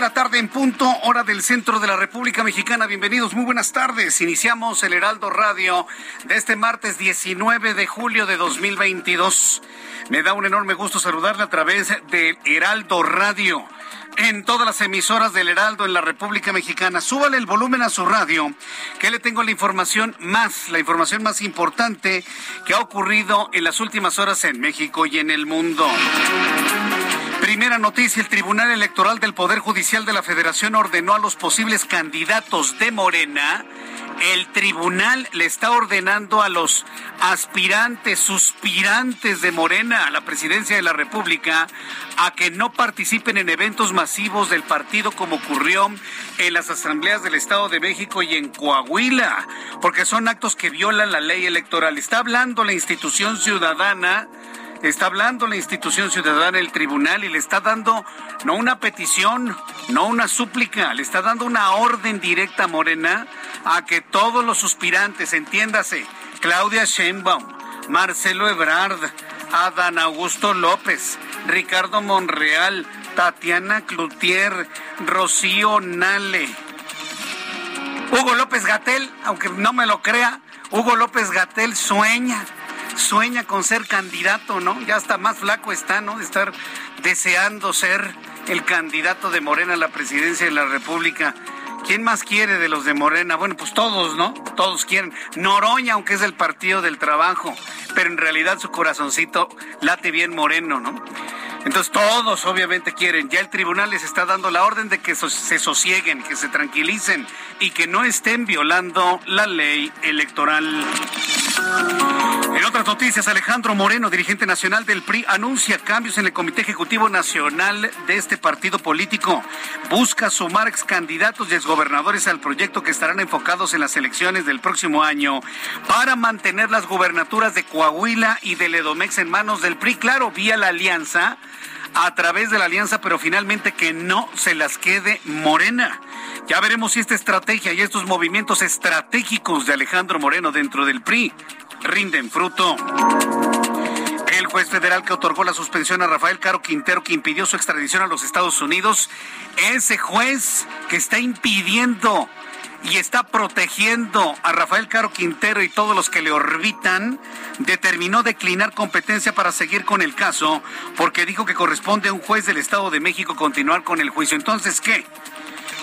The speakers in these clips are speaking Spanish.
La tarde en punto, hora del centro de la República Mexicana. Bienvenidos, muy buenas tardes. Iniciamos el Heraldo Radio de este martes 19 de julio de 2022. Me da un enorme gusto saludarle a través de Heraldo Radio en todas las emisoras del Heraldo en la República Mexicana. Súbale el volumen a su radio, que le tengo la información más, la información más importante que ha ocurrido en las últimas horas en México y en el mundo. Primera noticia, el Tribunal Electoral del Poder Judicial de la Federación ordenó a los posibles candidatos de Morena. El tribunal le está ordenando a los aspirantes, suspirantes de Morena a la presidencia de la República a que no participen en eventos masivos del partido como ocurrió en las asambleas del Estado de México y en Coahuila, porque son actos que violan la ley electoral. Está hablando la institución ciudadana está hablando la institución ciudadana, el tribunal, y le está dando no una petición, no una súplica, le está dando una orden directa a Morena a que todos los suspirantes, entiéndase, Claudia Sheinbaum, Marcelo Ebrard, Adán Augusto López, Ricardo Monreal, Tatiana Cloutier, Rocío Nale, Hugo López Gatel, aunque no me lo crea, Hugo López Gatel sueña sueña con ser candidato, ¿no? Ya hasta más flaco está, ¿no? De estar deseando ser el candidato de Morena a la presidencia de la República. ¿Quién más quiere de los de Morena? Bueno, pues todos, ¿no? Todos quieren. Noroña, aunque es del Partido del Trabajo, pero en realidad su corazoncito late bien moreno, ¿no? Entonces todos obviamente quieren. Ya el tribunal les está dando la orden de que se sosieguen, que se tranquilicen y que no estén violando la ley electoral. En otras noticias, Alejandro Moreno, dirigente nacional del PRI, anuncia cambios en el Comité Ejecutivo Nacional de este partido político. Busca sumar ex candidatos y exgobernadores al proyecto que estarán enfocados en las elecciones del próximo año para mantener las gubernaturas de Coahuila y de Ledomex en manos del PRI, claro, vía la alianza a través de la alianza, pero finalmente que no se las quede Morena. Ya veremos si esta estrategia y estos movimientos estratégicos de Alejandro Moreno dentro del PRI rinden fruto. El juez federal que otorgó la suspensión a Rafael Caro Quintero, que impidió su extradición a los Estados Unidos, ese juez que está impidiendo y está protegiendo a Rafael Caro Quintero y todos los que le orbitan, determinó declinar competencia para seguir con el caso porque dijo que corresponde a un juez del Estado de México continuar con el juicio. Entonces, ¿qué?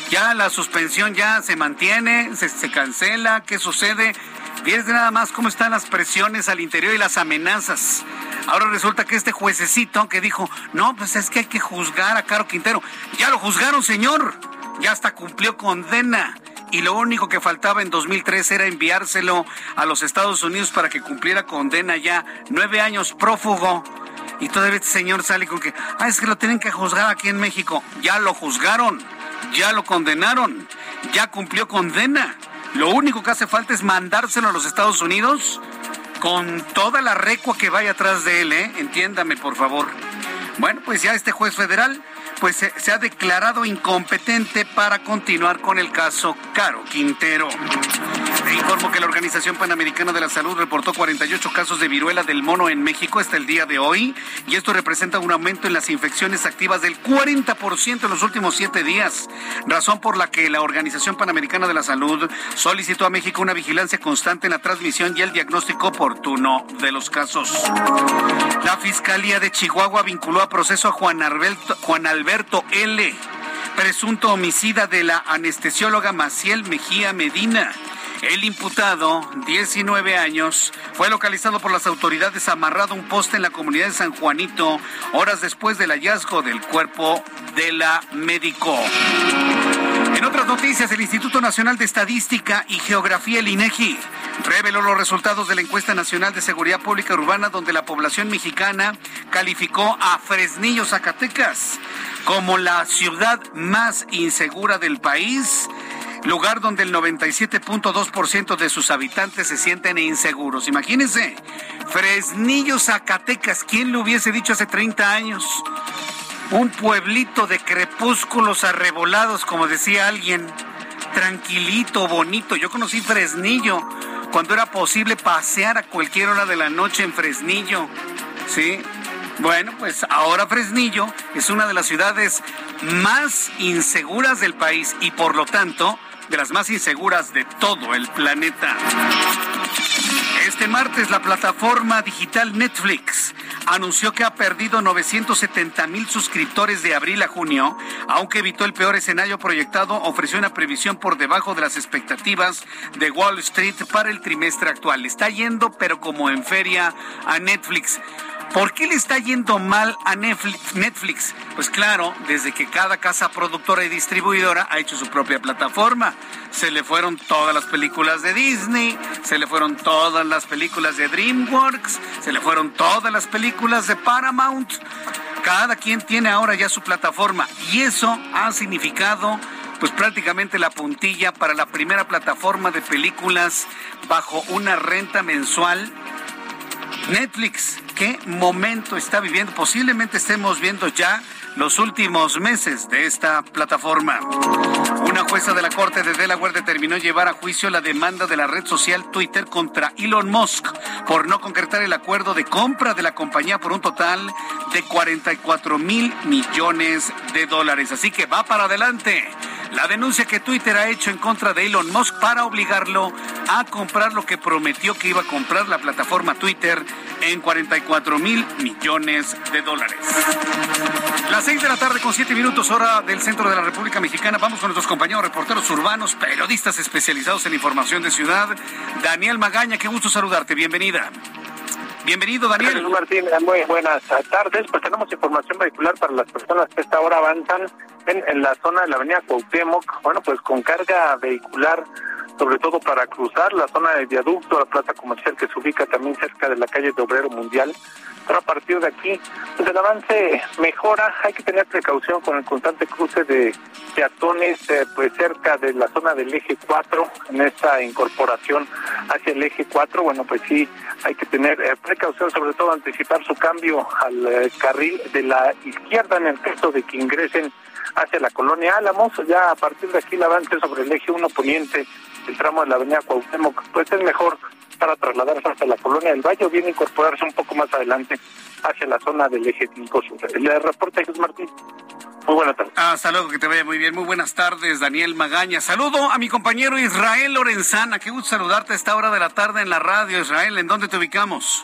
Ya la suspensión ya se mantiene, se, cancela, ¿qué sucede? Fíjense nada más cómo están las presiones al interior y las amenazas. Ahora resulta que este juececito que dijo, no, pues es que hay que juzgar a Caro Quintero. Ya lo juzgaron, señor. Ya hasta cumplió condena y lo único que faltaba en 2003 era enviárselo a los Estados Unidos para que cumpliera condena ya nueve años prófugo. Y todavía este señor sale con que, ah, es que lo tienen que juzgar aquí en México. Ya lo juzgaron, ya lo condenaron, ya cumplió condena. Lo único que hace falta es mandárselo a los Estados Unidos con toda la recua que vaya atrás de él, ¿eh? Entiéndame, por favor. Bueno, pues ya este juez federal pues se, ha declarado incompetente para continuar con el caso Caro Quintero. Informo que la Organización Panamericana de la Salud reportó 48 casos de viruela del mono en México hasta el día de hoy y esto representa un aumento en las infecciones activas del 40% en los últimos siete días, razón por la que la Organización Panamericana de la Salud solicitó a México una vigilancia constante en la transmisión y el diagnóstico oportuno de los casos. La Fiscalía de Chihuahua vinculó a proceso a Juan Alberto L presunto homicida de la anestesióloga Maciel Mejía Medina. El imputado, 19 años, fue localizado por las autoridades amarrado a un poste en la comunidad de San Juanito horas después del hallazgo del cuerpo de la médico. En otras noticias, el Instituto Nacional de Estadística y Geografía, el INEGI, reveló los resultados de la encuesta nacional de seguridad pública urbana donde la población mexicana calificó a Fresnillo, Zacatecas, como la ciudad más insegura del país lugar donde el 97.2% de sus habitantes se sienten inseguros. Imagínense, Fresnillo, Zacatecas, ¿quién lo hubiese dicho hace 30 años? Un pueblito de crepúsculos arrebolados, como decía alguien, tranquilito, bonito. Yo conocí Fresnillo cuando era posible pasear a cualquier hora de la noche en Fresnillo. ¿Sí? Bueno, pues ahora Fresnillo es una de las ciudades más inseguras del país y por lo tanto de las más inseguras de todo el planeta. Este martes la plataforma digital Netflix anunció que ha perdido 970 mil suscriptores de abril a junio, aunque evitó el peor escenario proyectado, ofreció una previsión por debajo de las expectativas de Wall Street para el trimestre actual. Está yendo, pero como en feria, a Netflix. ¿Por qué le está yendo mal a Netflix? Pues claro, desde que cada casa productora y distribuidora ha hecho su propia plataforma. Se le fueron todas las películas de Disney, se le fueron todas las películas de DreamWorks, se le fueron todas las películas de Paramount. Cada quien tiene ahora ya su plataforma y eso ha significado pues prácticamente la puntilla para la primera plataforma de películas bajo una renta mensual Netflix, ¿qué momento está viviendo? Posiblemente estemos viendo ya los últimos meses de esta plataforma. Una jueza de la Corte de Delaware determinó llevar a juicio la demanda de la red social Twitter contra Elon Musk por no concretar el acuerdo de compra de la compañía por un total de 44 mil millones de dólares. Así que va para adelante la denuncia que Twitter ha hecho en contra de Elon Musk para obligarlo a comprar lo que prometió que iba a comprar la plataforma Twitter en 44 mil millones de dólares. Las seis de la tarde con siete minutos hora del centro de la República Mexicana. Vamos con nuestros compañeros reporteros urbanos, periodistas especializados en información de ciudad. Daniel Magaña, qué gusto saludarte. Bienvenida. Bienvenido, Daniel. Jesús Martín, muy buenas tardes. Pues tenemos información vehicular para las personas que esta hora avanzan en, la zona de la avenida Cuauhtémoc. Bueno, pues con carga vehicular sobre todo para cruzar la zona de viaducto, la plaza comercial que se ubica también cerca de la calle de Obrero Mundial. A partir de aquí, pues el avance mejora, hay que tener precaución con el constante cruce de peatones eh, pues cerca de la zona del eje 4, en esta incorporación hacia el eje 4, bueno pues sí, hay que tener eh, precaución, sobre todo anticipar su cambio al eh, carril de la izquierda en el caso de que ingresen hacia la colonia Álamos, ya a partir de aquí el avance sobre el eje 1 poniente el tramo de la avenida Cuauhtémoc, pues es mejor para trasladarse hasta la colonia del Valle o bien incorporarse un poco más adelante hacia la zona del eje 5 sur. El reporte Jesús Martín. Muy buenas tardes. Hasta luego, que te vaya muy bien. Muy buenas tardes, Daniel Magaña. Saludo a mi compañero Israel Lorenzana. Qué gusto saludarte a esta hora de la tarde en la radio, Israel. ¿En dónde te ubicamos?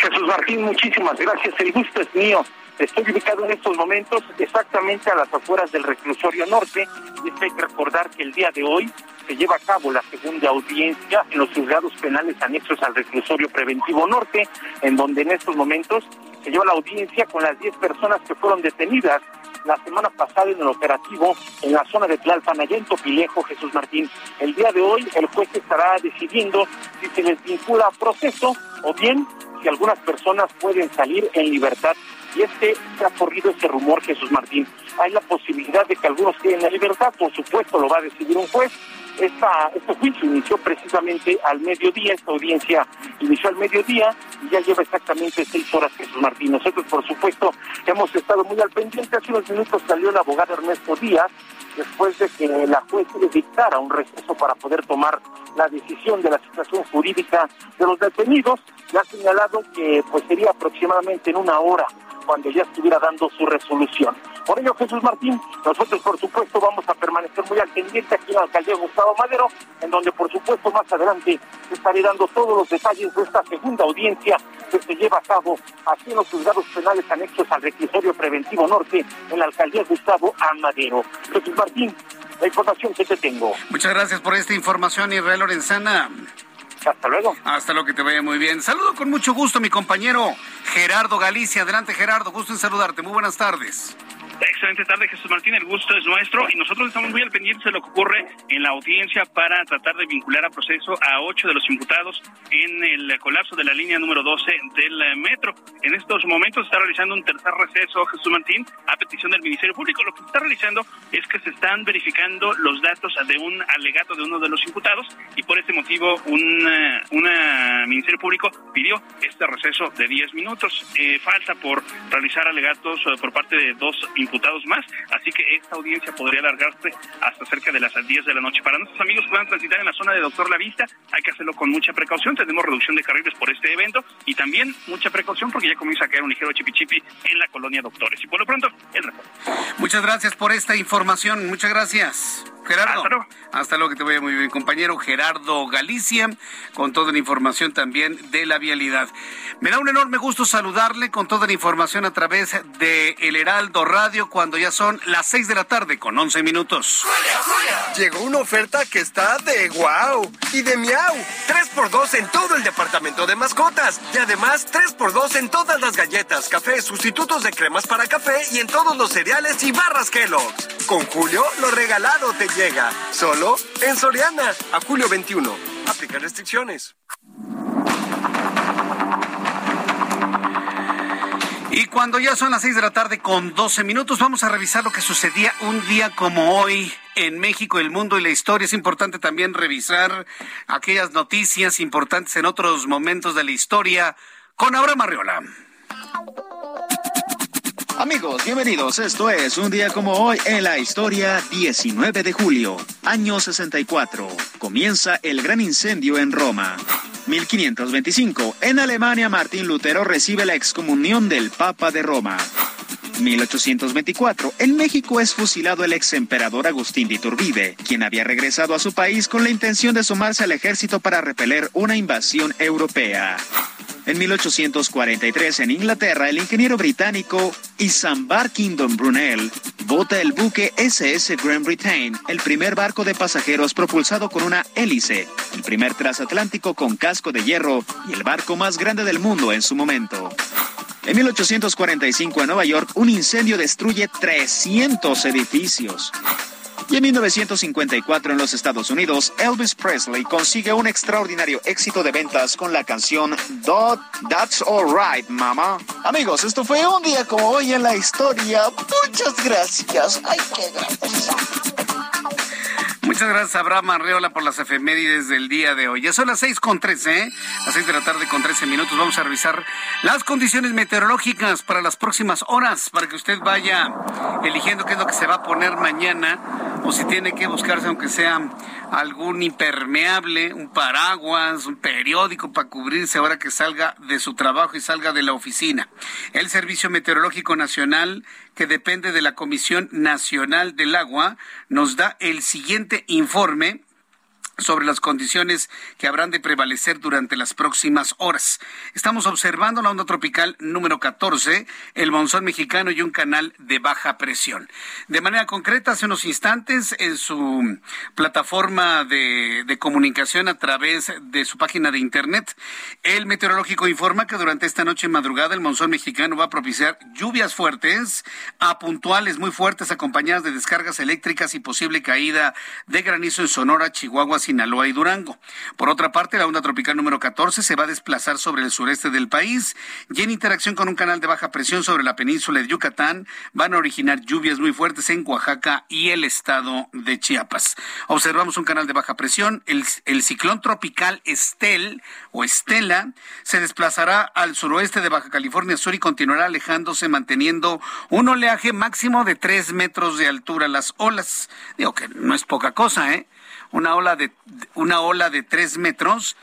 Jesús Martín, muchísimas gracias. El gusto es mío. Estoy ubicado en estos momentos exactamente a las afueras del reclusorio norte y hay que recordar que el día de hoy se lleva a cabo la segunda audiencia en los juzgados penales anexos al reclusorio preventivo norte, en donde en estos momentos se lleva la audiencia con las 10 personas que fueron detenidas la semana pasada en el operativo en la zona de Tlalpan, allá en Jesús Martín. El día de hoy el juez estará decidiendo si se les vincula a proceso o bien si algunas personas pueden salir en libertad y este se ha corrido ese rumor, Jesús Martín. Hay la posibilidad de que algunos queden en libertad, por supuesto, lo va a decidir un juez. Esta, este juicio inició precisamente al mediodía, esta audiencia inició al mediodía y ya lleva exactamente seis horas Jesús Martín. Nosotros, por supuesto, hemos estado muy al pendiente. Hace unos minutos salió el abogado Ernesto Díaz después de que la juez le dictara un receso para poder tomar la decisión de la situación jurídica de los detenidos. Ya ha señalado que pues sería aproximadamente en una hora cuando ya estuviera dando su resolución. Por ello, Jesús Martín, nosotros por supuesto vamos a permanecer muy al pendiente aquí en la alcaldía Gustavo Madero, en donde por supuesto más adelante estaré dando todos los detalles de esta segunda audiencia que se lleva a cabo aquí en los juzgados penales anexos al reclusorio preventivo norte en la alcaldía Gustavo Amadero. Jesús Martín, la información que te tengo. Muchas gracias por esta información, Israel Lorenzana. Hasta luego. Hasta luego, que te vaya muy bien. Saludo con mucho gusto a mi compañero Gerardo Galicia. Adelante, Gerardo. Gusto en saludarte. Muy buenas tardes. Excelente tarde, Jesús Martín. El gusto es nuestro y nosotros estamos muy al pendiente de lo que ocurre en la audiencia para tratar de vincular a proceso a ocho de los imputados en el colapso de la línea número 12 del metro. En estos momentos está realizando un tercer receso, Jesús Martín, a petición del Ministerio Público. Lo que se está realizando es que se están verificando los datos de un alegato de uno de los imputados y por este motivo un, un Ministerio Público pidió este receso de 10 minutos. Eh, falta por realizar alegatos eh, por parte de dos imputados imputados más, así que esta audiencia podría alargarse hasta cerca de las 10 de la noche. Para nuestros amigos que puedan transitar en la zona de Doctor La Vista, hay que hacerlo con mucha precaución, tenemos reducción de carriles por este evento y también mucha precaución porque ya comienza a caer un ligero chipichipi en la colonia Doctores. Y por lo pronto, el reporte. Muchas gracias por esta información, muchas gracias. Gerardo. Hasta luego. que te vaya muy bien, compañero Gerardo Galicia, con toda la información también de la vialidad. Me da un enorme gusto saludarle con toda la información a través de El Heraldo Radio cuando ya son las 6 de la tarde con 11 minutos. Llegó una oferta que está de wow y de miau. 3x2 en todo el departamento de mascotas. Y además 3x2 en todas las galletas, café, sustitutos de cremas para café y en todos los cereales y barras Kellogg's. Con Julio, lo regalado te llega. Solo en Soriana. A julio 21. Aplica restricciones. Y cuando ya son las 6 de la tarde con 12 minutos, vamos a revisar lo que sucedía un día como hoy en México, el mundo y la historia. Es importante también revisar aquellas noticias importantes en otros momentos de la historia con Abraham Arreola. Amigos, bienvenidos. Esto es un día como hoy en la historia 19 de julio, año 64. Comienza el gran incendio en Roma. 1525. En Alemania, Martín Lutero recibe la excomunión del Papa de Roma. 1824. En México es fusilado el ex emperador Agustín de Iturbide, quien había regresado a su país con la intención de sumarse al ejército para repeler una invasión europea. En 1843, en Inglaterra, el ingeniero británico Isambard Kingdom Brunel bota el buque SS Grand Britain, el primer barco de pasajeros propulsado con una hélice, el primer transatlántico con casco de hierro y el barco más grande del mundo en su momento. En 1845 en Nueva York, un incendio destruye 300 edificios. Y en 1954 en los Estados Unidos, Elvis Presley consigue un extraordinario éxito de ventas con la canción That's Alright, Mama. Amigos, esto fue un día como hoy en la historia. Muchas gracias. Ay, qué gracias. Muchas gracias, Abraham Arreola, por las efemérides del día de hoy. Ya son las seis con trece, ¿eh? Las seis de la tarde con trece minutos. Vamos a revisar las condiciones meteorológicas para las próximas horas, para que usted vaya eligiendo qué es lo que se va a poner mañana, o si tiene que buscarse, aunque sea algún impermeable, un paraguas, un periódico para cubrirse ahora que salga de su trabajo y salga de la oficina. El Servicio Meteorológico Nacional que depende de la Comisión Nacional del Agua, nos da el siguiente informe sobre las condiciones que habrán de prevalecer durante las próximas horas. Estamos observando la onda tropical número 14, el monzón mexicano y un canal de baja presión. De manera concreta, hace unos instantes, en su plataforma de, comunicación a través de su página de internet, el meteorológico informa que durante esta noche y madrugada el monzón mexicano va a propiciar lluvias fuertes a puntuales muy fuertes acompañadas de descargas eléctricas y posible caída de granizo en Sonora, Chihuahua, Sinaloa y Durango. Por otra parte, la onda tropical número 14 se va a desplazar sobre el sureste del país y en interacción con un canal de baja presión sobre la península de Yucatán van a originar lluvias muy fuertes en Oaxaca y el estado de Chiapas. Observamos un canal de baja presión. El, ciclón tropical Estel o Estela se desplazará al suroeste de Baja California Sur y continuará alejándose manteniendo un oleaje máximo de tres metros de altura. Las olas, digo que no es poca cosa, ¿eh? Una ola de, una ola de tres metros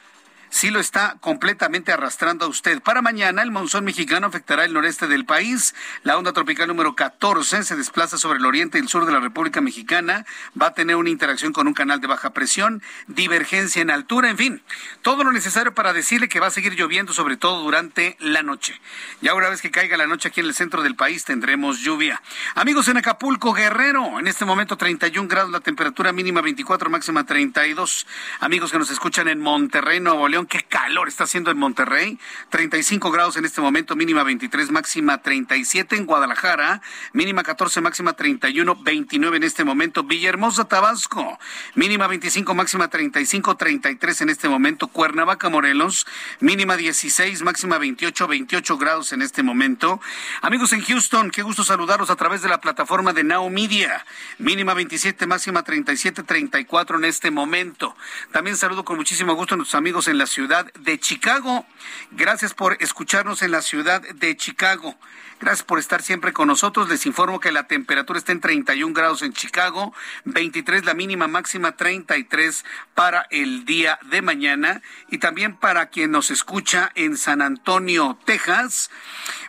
sí lo está completamente arrastrando a usted. Para mañana, el monzón mexicano afectará el noreste del país. La onda tropical número 14 se desplaza sobre el oriente y el sur de la República Mexicana. Va a tener una interacción con un canal de baja presión, divergencia en altura, en fin, todo lo necesario para decirle que va a seguir lloviendo, sobre todo durante la noche. Ya una vez que caiga la noche aquí en el centro del país, tendremos lluvia. Amigos en Acapulco, Guerrero, en este momento 31 grados, la temperatura mínima 24, máxima 32. Amigos que nos escuchan en Monterrey, Nuevo León, qué calor está haciendo en Monterrey. 35 grados en este momento, mínima 23, máxima 37 en Guadalajara, mínima 14, máxima 31, 29 en este momento. Villahermosa, Tabasco, mínima 25, máxima 35, 33 en este momento. Cuernavaca, Morelos, mínima 16, máxima 28, 28 grados en este momento. Amigos en Houston, qué gusto saludarlos a través de la plataforma de Now Media. Mínima 27, máxima 37, 34 en este momento. También saludo con muchísimo gusto a nuestros amigos en la ciudad de Chicago. Gracias por escucharnos en la ciudad de Chicago. Gracias por estar siempre con nosotros. Les informo que la temperatura está en 31 grados en Chicago, 23 la mínima máxima, 33 para el día de mañana. Y también para quien nos escucha en San Antonio, Texas.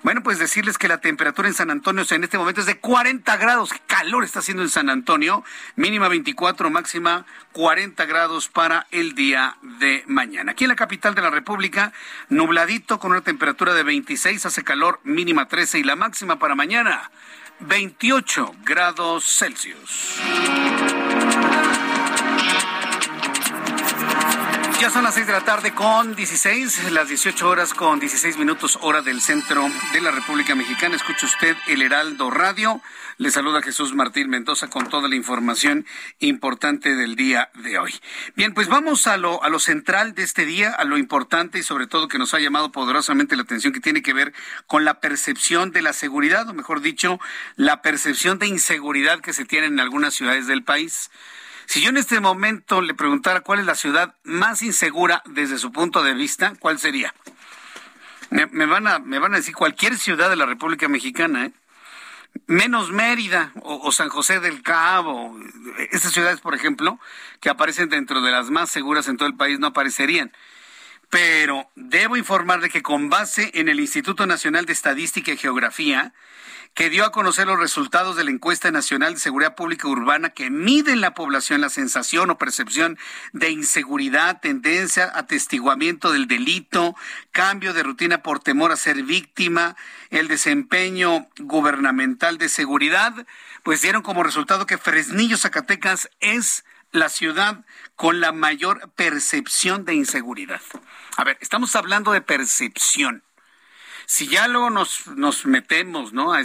Bueno, pues decirles que la temperatura en San Antonio en este momento es de 40 grados. ¿Qué calor está haciendo en San Antonio? Mínima 24, máxima 40 grados para el día de mañana. Aquí en la capital de la República, nubladito con una temperatura de 26, hace calor mínima 13 y la máxima para mañana 28 grados Celsius. Ya son las 6 de la tarde con 16, las 18 horas con 16 minutos hora del centro de la República Mexicana. Escucha usted el Heraldo Radio. Le saluda Jesús Martín Mendoza con toda la información importante del día de hoy. Bien, pues vamos a lo, a lo central de este día, a lo importante y sobre todo que nos ha llamado poderosamente la atención que tiene que ver con la percepción de la seguridad, o mejor dicho, la percepción de inseguridad que se tiene en algunas ciudades del país. Si yo en este momento le preguntara cuál es la ciudad más insegura desde su punto de vista, ¿cuál sería? Me, van, a, me van a decir cualquier ciudad de la República Mexicana, ¿eh? menos Mérida o, o, San José del Cabo. Esas ciudades, por ejemplo, que aparecen dentro de las más seguras en todo el país, no aparecerían. Pero debo informarle que con base en el Instituto Nacional de Estadística y Geografía, que dio a conocer los resultados de la encuesta nacional de seguridad pública urbana que mide en la población la sensación o percepción de inseguridad, tendencia, atestiguamiento del delito, cambio de rutina por temor a ser víctima, el desempeño gubernamental de seguridad, pues dieron como resultado que Fresnillo, Zacatecas es la ciudad con la mayor percepción de inseguridad. A ver, estamos hablando de percepción. Si ya luego nos, nos metemos, ¿no? A,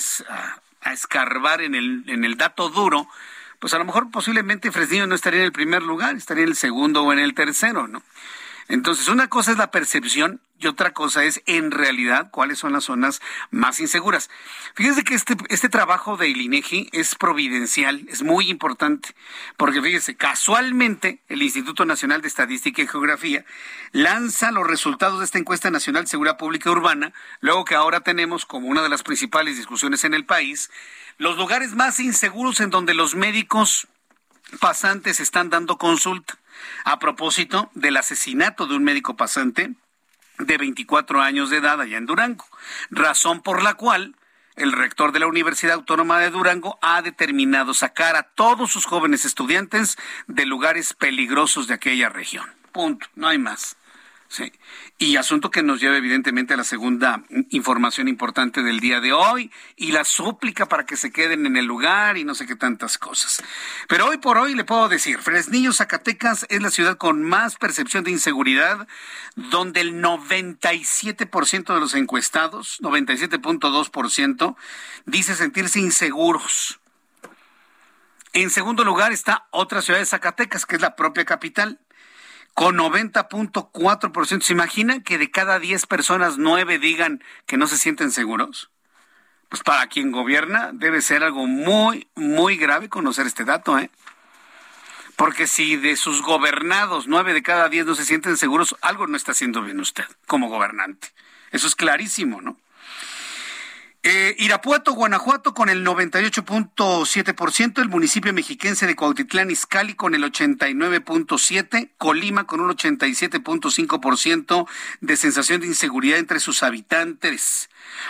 a, escarbar en el, en el dato duro, pues a lo mejor posiblemente Fresnillo no estaría en el primer lugar, estaría en el segundo o en el tercero, ¿no? Entonces, una cosa es la percepción y otra cosa es en realidad cuáles son las zonas más inseguras. Fíjese que este, este trabajo de INEGI es providencial, es muy importante, porque fíjese, casualmente el Instituto Nacional de Estadística y Geografía lanza los resultados de esta encuesta nacional de seguridad pública urbana, luego que ahora tenemos como una de las principales discusiones en el país, los lugares más inseguros en donde los médicos pasantes están dando consulta a propósito del asesinato de un médico pasante de 24 años de edad allá en Durango, razón por la cual el rector de la Universidad Autónoma de Durango ha determinado sacar a todos sus jóvenes estudiantes de lugares peligrosos de aquella región. Punto, no hay más. Sí. Y asunto que nos lleva evidentemente a la segunda información importante del día de hoy y la súplica para que se queden en el lugar y no sé qué tantas cosas. Pero hoy por hoy le puedo decir, Fresnillo, Zacatecas es la ciudad con más percepción de inseguridad, donde el 97% de los encuestados, 97.2%, dice sentirse inseguros. En segundo lugar está otra ciudad de Zacatecas, que es la propia capital, con 90.4%. ¿Se imaginan que de cada 10 personas, 9 digan que no se sienten seguros? Pues para quien gobierna debe ser algo muy, muy grave conocer este dato, ¿eh? Porque si de sus gobernados, 9 de cada 10 no se sienten seguros, algo no está haciendo bien usted como gobernante. Eso es clarísimo, ¿no? Eh, Irapuato, Guanajuato con el 98.7%, el municipio mexiquense de Cuautitlán Izcalli con el 89.7%, Colima con un 87.5% de sensación de inseguridad entre sus habitantes.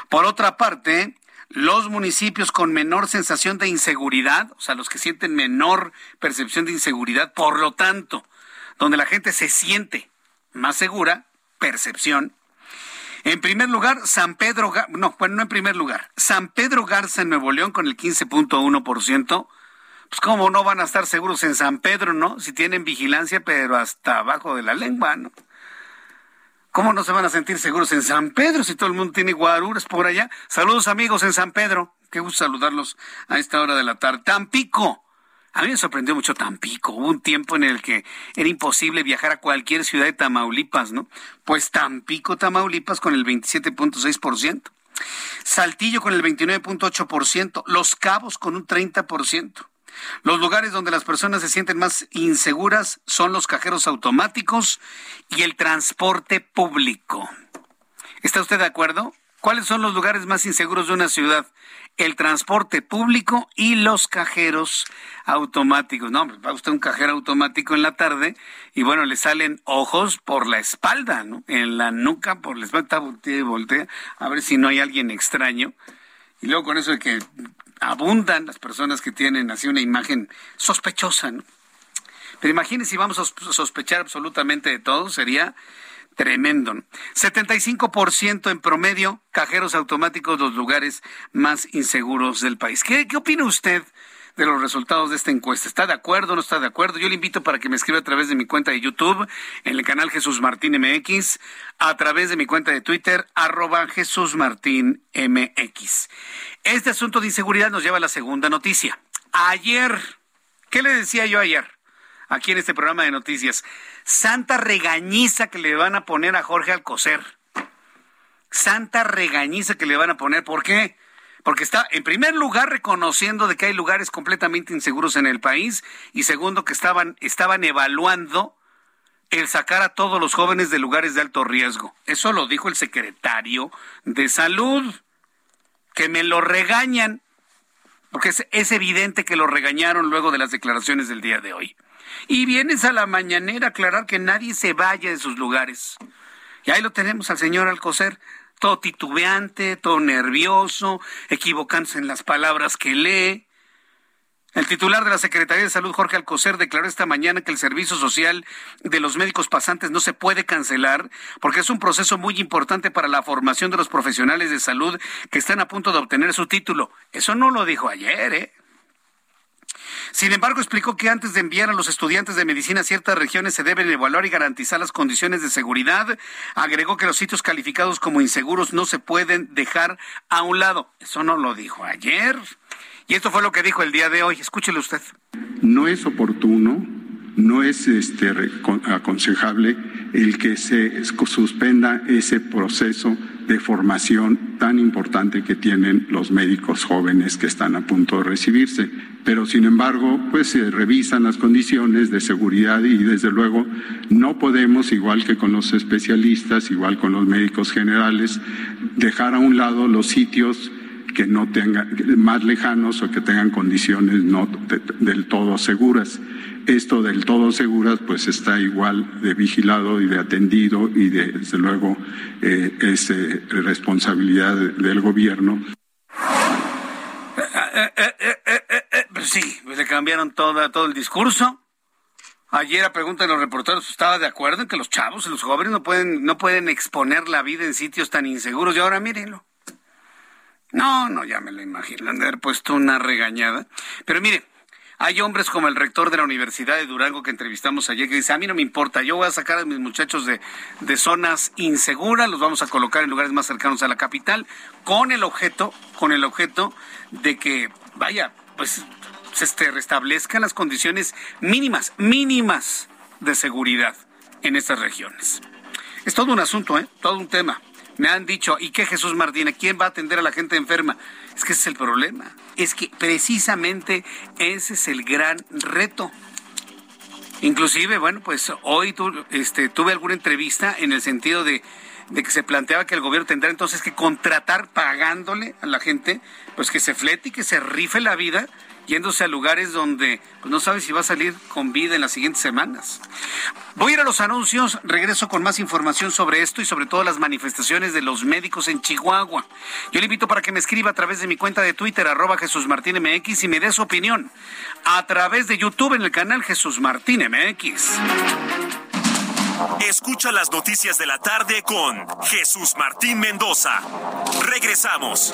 Por otra parte, los municipios con menor sensación de inseguridad, o sea, los que sienten menor percepción de inseguridad, por lo tanto, donde la gente se siente más segura, percepción, en primer lugar, San Pedro, no, bueno, no en primer lugar, San Pedro Garza en Nuevo León con el 15.1%. Pues cómo no van a estar seguros en San Pedro, ¿no? Si tienen vigilancia, pero hasta abajo de la lengua, ¿no? ¿Cómo no se van a sentir seguros en San Pedro si todo el mundo tiene guaruras por allá? Saludos amigos en San Pedro. Qué gusto saludarlos a esta hora de la tarde. Tampico, a mí me sorprendió mucho Tampico. Hubo un tiempo en el que era imposible viajar a cualquier ciudad de Tamaulipas, ¿no? Pues Tampico, Tamaulipas con el 27.6%. Saltillo con el 29.8%. Los Cabos con un 30%. Los lugares donde las personas se sienten más inseguras son los cajeros automáticos y el transporte público. ¿Está usted de acuerdo? ¿Cuáles son los lugares más inseguros de una ciudad? El transporte público y los cajeros automáticos. No, va usted un cajero automático en la tarde y bueno, le salen ojos por la espalda, ¿no? En la nuca, por la espalda, voltea y voltea, a ver si no hay alguien extraño. Y luego con eso de que abundan las personas que tienen así una imagen sospechosa, ¿no? Pero imagínense si vamos a sospechar absolutamente de todo, sería tremendo. 75% en promedio, cajeros automáticos, los lugares más inseguros del país. ¿Qué, opina usted de los resultados de esta encuesta? ¿Está de acuerdo o no está de acuerdo? Yo le invito para que me escriba a través de mi cuenta de YouTube, en el canal Jesús Martín MX, a través de mi cuenta de Twitter, arroba Jesús Martín MX. Este asunto de inseguridad nos lleva a la segunda noticia. Ayer, ¿qué le decía yo ayer? Aquí en este programa de noticias santa regañiza que le van a poner a Jorge Alcocer. Santa regañiza que le van a poner. ¿Por qué? Porque está, en primer lugar, reconociendo de que hay lugares completamente inseguros en el país y segundo, que estaban, estaban evaluando el sacar a todos los jóvenes de lugares de alto riesgo. Eso lo dijo el secretario de Salud, que me lo regañan, porque es, es evidente que lo regañaron luego de las declaraciones del día de hoy y vienes a la mañanera a aclarar que nadie se vaya de sus lugares. Y ahí lo tenemos al señor Alcocer, todo titubeante, todo nervioso, equivocándose en las palabras que lee. El titular de la Secretaría de Salud, Jorge Alcocer, declaró esta mañana que el servicio social de los médicos pasantes no se puede cancelar porque es un proceso muy importante para la formación de los profesionales de salud que están a punto de obtener su título. Eso no lo dijo ayer, ¿eh? Sin embargo, explicó que antes de enviar a los estudiantes de medicina a ciertas regiones se deben evaluar y garantizar las condiciones de seguridad. Agregó que los sitios calificados como inseguros no se pueden dejar a un lado. Eso no lo dijo ayer. Y esto fue lo que dijo el día de hoy. Escúchele usted. No es oportuno no es este, aconsejable el que se suspenda ese proceso de formación tan importante que tienen los médicos jóvenes que están a punto de recibirse. Pero sin embargo, pues se revisan las condiciones de seguridad y desde luego no podemos, igual que con los especialistas, igual con los médicos generales, dejar a un lado los sitios que no tengan más lejanos o que tengan condiciones no del todo seguras. Esto del todo seguras pues está igual de vigilado y de atendido y de, desde luego eh, es eh, responsabilidad del gobierno. Pues sí, pues le cambiaron toda, todo el discurso. Ayer a pregunta de los reporteros estaba de acuerdo en que los chavos y los jóvenes no pueden, no pueden exponer la vida en sitios tan inseguros y ahora mírenlo. No, no, ya me lo imagino, han de haber puesto una regañada. Pero mire, hay hombres como el rector de la Universidad de Durango que entrevistamos ayer que dice, a mí no me importa, yo voy a sacar a mis muchachos de, de zonas inseguras, los vamos a colocar en lugares más cercanos a la capital, con el objeto, con el objeto de que, vaya, pues se este, restablezcan las condiciones mínimas, mínimas de seguridad en estas regiones. Es todo un asunto, ¿eh? Todo un tema. Me han dicho, ¿y qué Jesús Martínez? ¿Quién va a atender a la gente enferma? Es que ese es el problema. Es que precisamente ese es el gran reto. Inclusive, bueno, pues hoy este, tuve alguna entrevista en el sentido de, de, que se planteaba que el gobierno tendrá entonces que contratar pagándole a la gente, pues que se flete y que se rife la vida yéndose a lugares donde pues, no sabe si va a salir con vida en las siguientes semanas. Voy a ir a los anuncios, regreso con más información sobre esto y sobre todo las manifestaciones de los médicos en Chihuahua. Yo le invito para que me escriba a través de mi cuenta de Twitter, arroba Jesús Martín MX, y me dé su opinión a través de YouTube en el canal Jesús Martín MX. Escucha las noticias de la tarde con Jesús Martín Mendoza. Regresamos.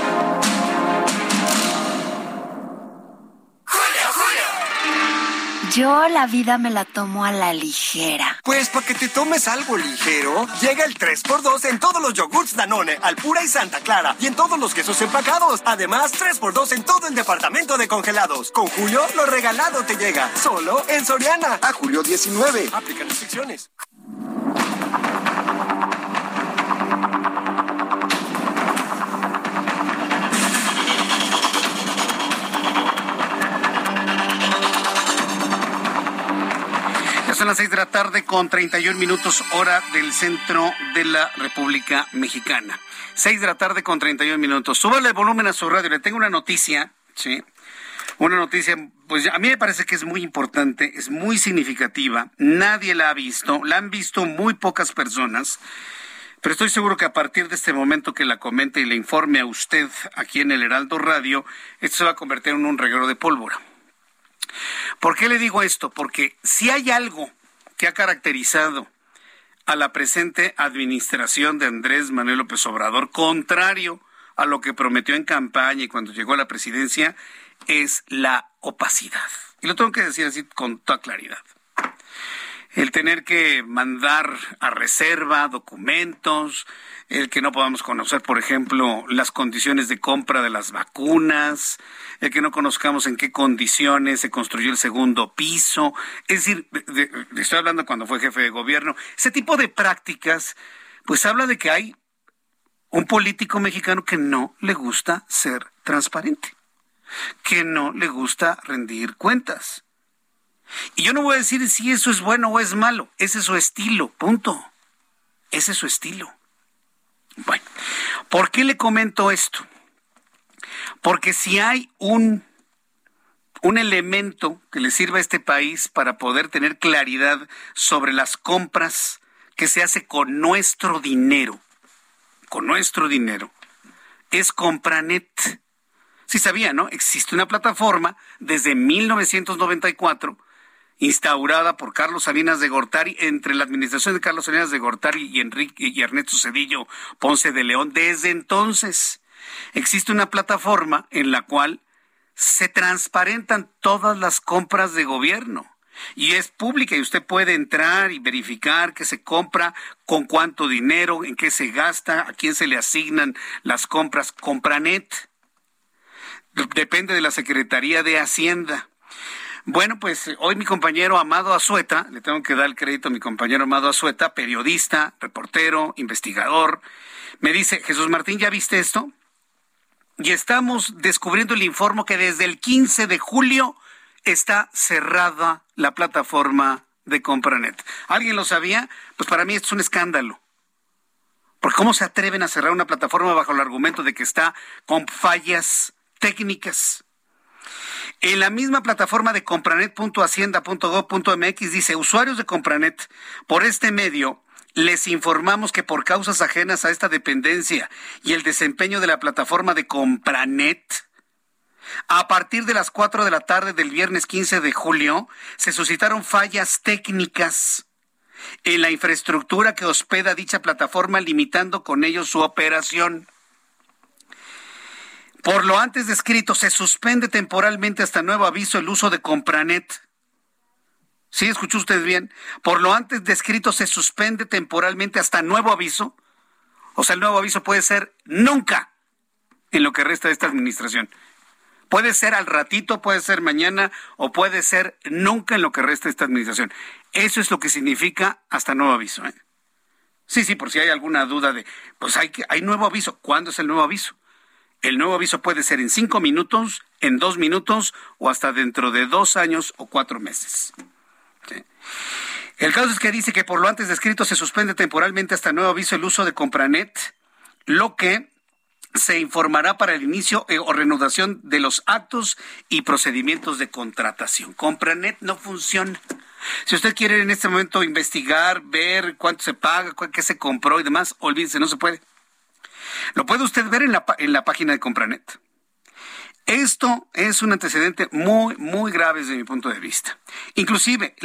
Yo la vida me la tomo a la ligera. Pues para que te tomes algo ligero, llega el 3x2 en todos los yogurts Danone, Alpura y Santa Clara, y en todos los quesos empacados. Además, 3x2 en todo el departamento de congelados. Con Julio, lo regalado te llega. Solo en Soriana. A julio 19. Aplican restricciones. Las seis de la tarde con 31 minutos hora del centro de la República Mexicana. Seis de la tarde con 31 minutos. Súbale el volumen a su radio. Le tengo una noticia, ¿sí? Una noticia, pues a mí me parece que es muy importante, es muy significativa. Nadie la ha visto, la han visto muy pocas personas. Pero estoy seguro que a partir de este momento que la comente y le informe a usted aquí en el Heraldo Radio, esto se va a convertir en un reguero de pólvora. ¿Por qué le digo esto? Porque si hay algo que ha caracterizado a la presente administración de Andrés Manuel López Obrador, contrario a lo que prometió en campaña y cuando llegó a la presidencia, es la opacidad. Y lo tengo que decir así con toda claridad el tener que mandar a reserva documentos, el que no podamos conocer, por ejemplo, las condiciones de compra de las vacunas, el que no conozcamos en qué condiciones se construyó el segundo piso. Es decir, estoy hablando cuando fue jefe de gobierno. Ese tipo de prácticas, pues habla de que hay un político mexicano que no le gusta ser transparente, que no le gusta rendir cuentas y yo no voy a decir si eso es bueno o es malo, ese es su estilo, punto. Ese es su estilo. Bueno, ¿por qué le comento esto? Porque si hay un, un elemento que le sirva a este país para poder tener claridad sobre las compras que se hace con nuestro dinero, con nuestro dinero, es Compranet. Si sabía, ¿no? Existe una plataforma desde 1994 instaurada por Carlos Salinas de Gortari entre la administración de Carlos Salinas de Gortari y Enrique y Ernesto Cedillo Ponce de León. Desde entonces existe una plataforma en la cual se transparentan todas las compras de gobierno y es pública y usted puede entrar y verificar qué se compra, con cuánto dinero, en qué se gasta, a quién se le asignan las compras. Compranet depende de la Secretaría de Hacienda. Bueno, pues hoy mi compañero Amado Azueta, le tengo que dar el crédito a mi compañero Amado Azueta, periodista, reportero, investigador, me dice, Jesús Martín, ¿ya viste esto? Y estamos descubriendo el informe que desde el 15 de julio está cerrada la plataforma de Compranet. ¿Alguien lo sabía? Pues para mí esto es un escándalo. Porque ¿cómo se atreven a cerrar una plataforma bajo el argumento de que está con fallas técnicas? En la misma plataforma de compranet.hacienda.gov.mx dice, usuarios de Compranet, por este medio les informamos que por causas ajenas a esta dependencia y el desempeño de la plataforma de Compranet, A partir de las 4 de la tarde del viernes 15 de julio, se suscitaron fallas técnicas en la infraestructura que hospeda dicha plataforma, limitando con ello su operación. Por lo antes descrito, se suspende temporalmente hasta nuevo aviso el uso de Compranet. Sí, escuchó usted bien. Por lo antes descrito, se suspende temporalmente hasta nuevo aviso. O sea, el nuevo aviso puede ser nunca en lo que resta de esta administración. Puede ser al ratito, puede ser mañana o puede ser nunca en lo que resta de esta administración. Eso es lo que significa hasta nuevo aviso. ¿eh? Sí, sí, por si hay alguna duda de, pues hay, que, hay nuevo aviso. ¿Cuándo es el nuevo aviso? El nuevo aviso puede ser en cinco minutos, en dos minutos o hasta dentro de dos años o cuatro meses. El caso es que dice que por lo antes descrito se suspende temporalmente hasta nuevo aviso el uso de Compranet, lo que se informará para el inicio eh, o reanudación de los actos y procedimientos de contratación. Compranet no funciona. Si usted quiere en este momento investigar, ver cuánto se paga, qué se compró y demás, olvídese, no se puede. Lo puede usted ver en la, en la página de Compranet. Esto es un antecedente muy, muy grave desde mi punto de vista. Inclusive,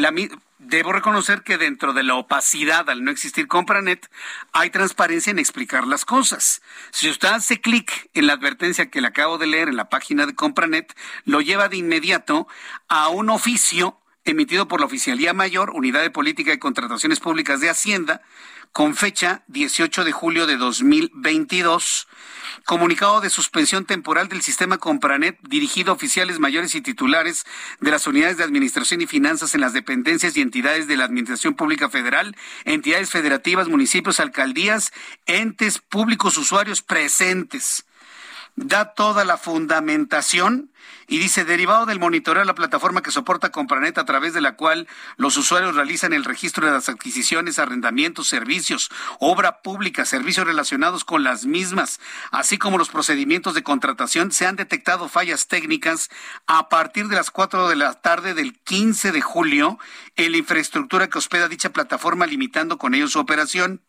debo reconocer que dentro de la opacidad al no existir Compranet, hay transparencia en explicar las cosas. Si usted hace clic en la advertencia que le acabo de leer en la página de Compranet, lo lleva de inmediato a un oficio emitido por la Oficialía Mayor, Unidad de Política y Contrataciones Públicas de Hacienda, con fecha 18 de julio de 2022. Comunicado de suspensión temporal del sistema Compranet dirigido a oficiales mayores y titulares de las unidades de administración y finanzas en las dependencias y entidades de la Administración Pública Federal, entidades federativas, municipios, alcaldías, entes públicos, usuarios presentes da toda la fundamentación y dice, derivado del monitoreo de la plataforma que soporta Compranet a través de la cual los usuarios realizan el registro de las adquisiciones, arrendamientos, servicios, obra pública, servicios relacionados con las mismas, así como los procedimientos de contratación, se han detectado fallas técnicas a partir de las 4 de la tarde del 15 de julio en la infraestructura que hospeda dicha plataforma, limitando con ello su operación.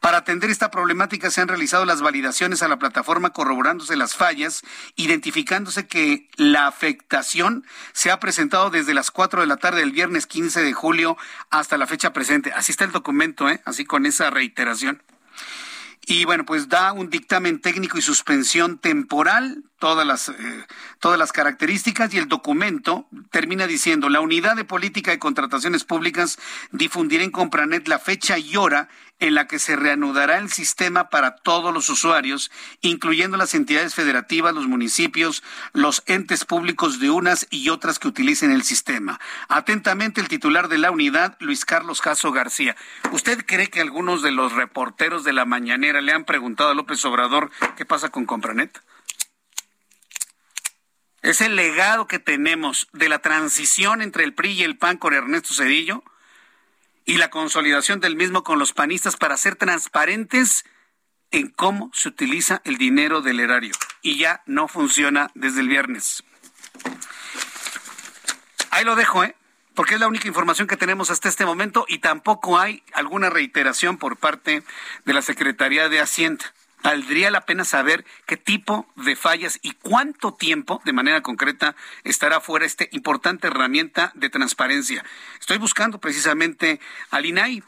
Para atender esta problemática se han realizado las validaciones a la plataforma corroborándose las fallas, identificándose que la afectación se ha presentado desde las 4 de la tarde del viernes 15 de julio hasta la fecha presente. Así está el documento, ¿eh? así con esa reiteración. Y bueno, pues da un dictamen técnico y suspensión temporal, todas las, eh, todas las características, y el documento termina diciendo, la unidad de política de contrataciones públicas difundirá en Compranet la fecha y hora en la que se reanudará el sistema para todos los usuarios, incluyendo las entidades federativas, los municipios, los entes públicos de unas y otras que utilicen el sistema. Atentamente el titular de la unidad, Luis Carlos Caso García. ¿Usted cree que algunos de los reporteros de la mañanera le han preguntado a López Obrador qué pasa con Compranet? Es el legado que tenemos de la transición entre el PRI y el PAN con Ernesto Cedillo y la consolidación del mismo con los panistas para ser transparentes en cómo se utiliza el dinero del erario. Y ya no funciona desde el viernes. Ahí lo dejo, ¿eh? Porque es la única información que tenemos hasta este momento y tampoco hay alguna reiteración por parte de la Secretaría de Hacienda valdría la pena saber qué tipo de fallas y cuánto tiempo, de manera concreta, estará fuera esta importante herramienta de transparencia. Estoy buscando precisamente al INAI,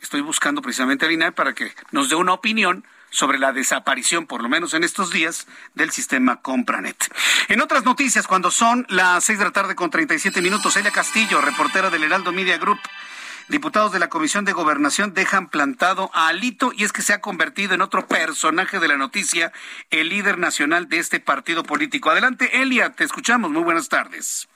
estoy buscando precisamente al INAI para que nos dé una opinión sobre la desaparición, por lo menos en estos días, del sistema Compranet. En otras noticias, cuando son las seis de la tarde con 37 minutos, Elia Castillo, reportera del Heraldo Media Group, Diputados de la Comisión de Gobernación dejan plantado a Alito y es que se ha convertido en otro personaje de la noticia, el líder nacional de este partido político. Adelante, Elia, te escuchamos. Muy buenas tardes.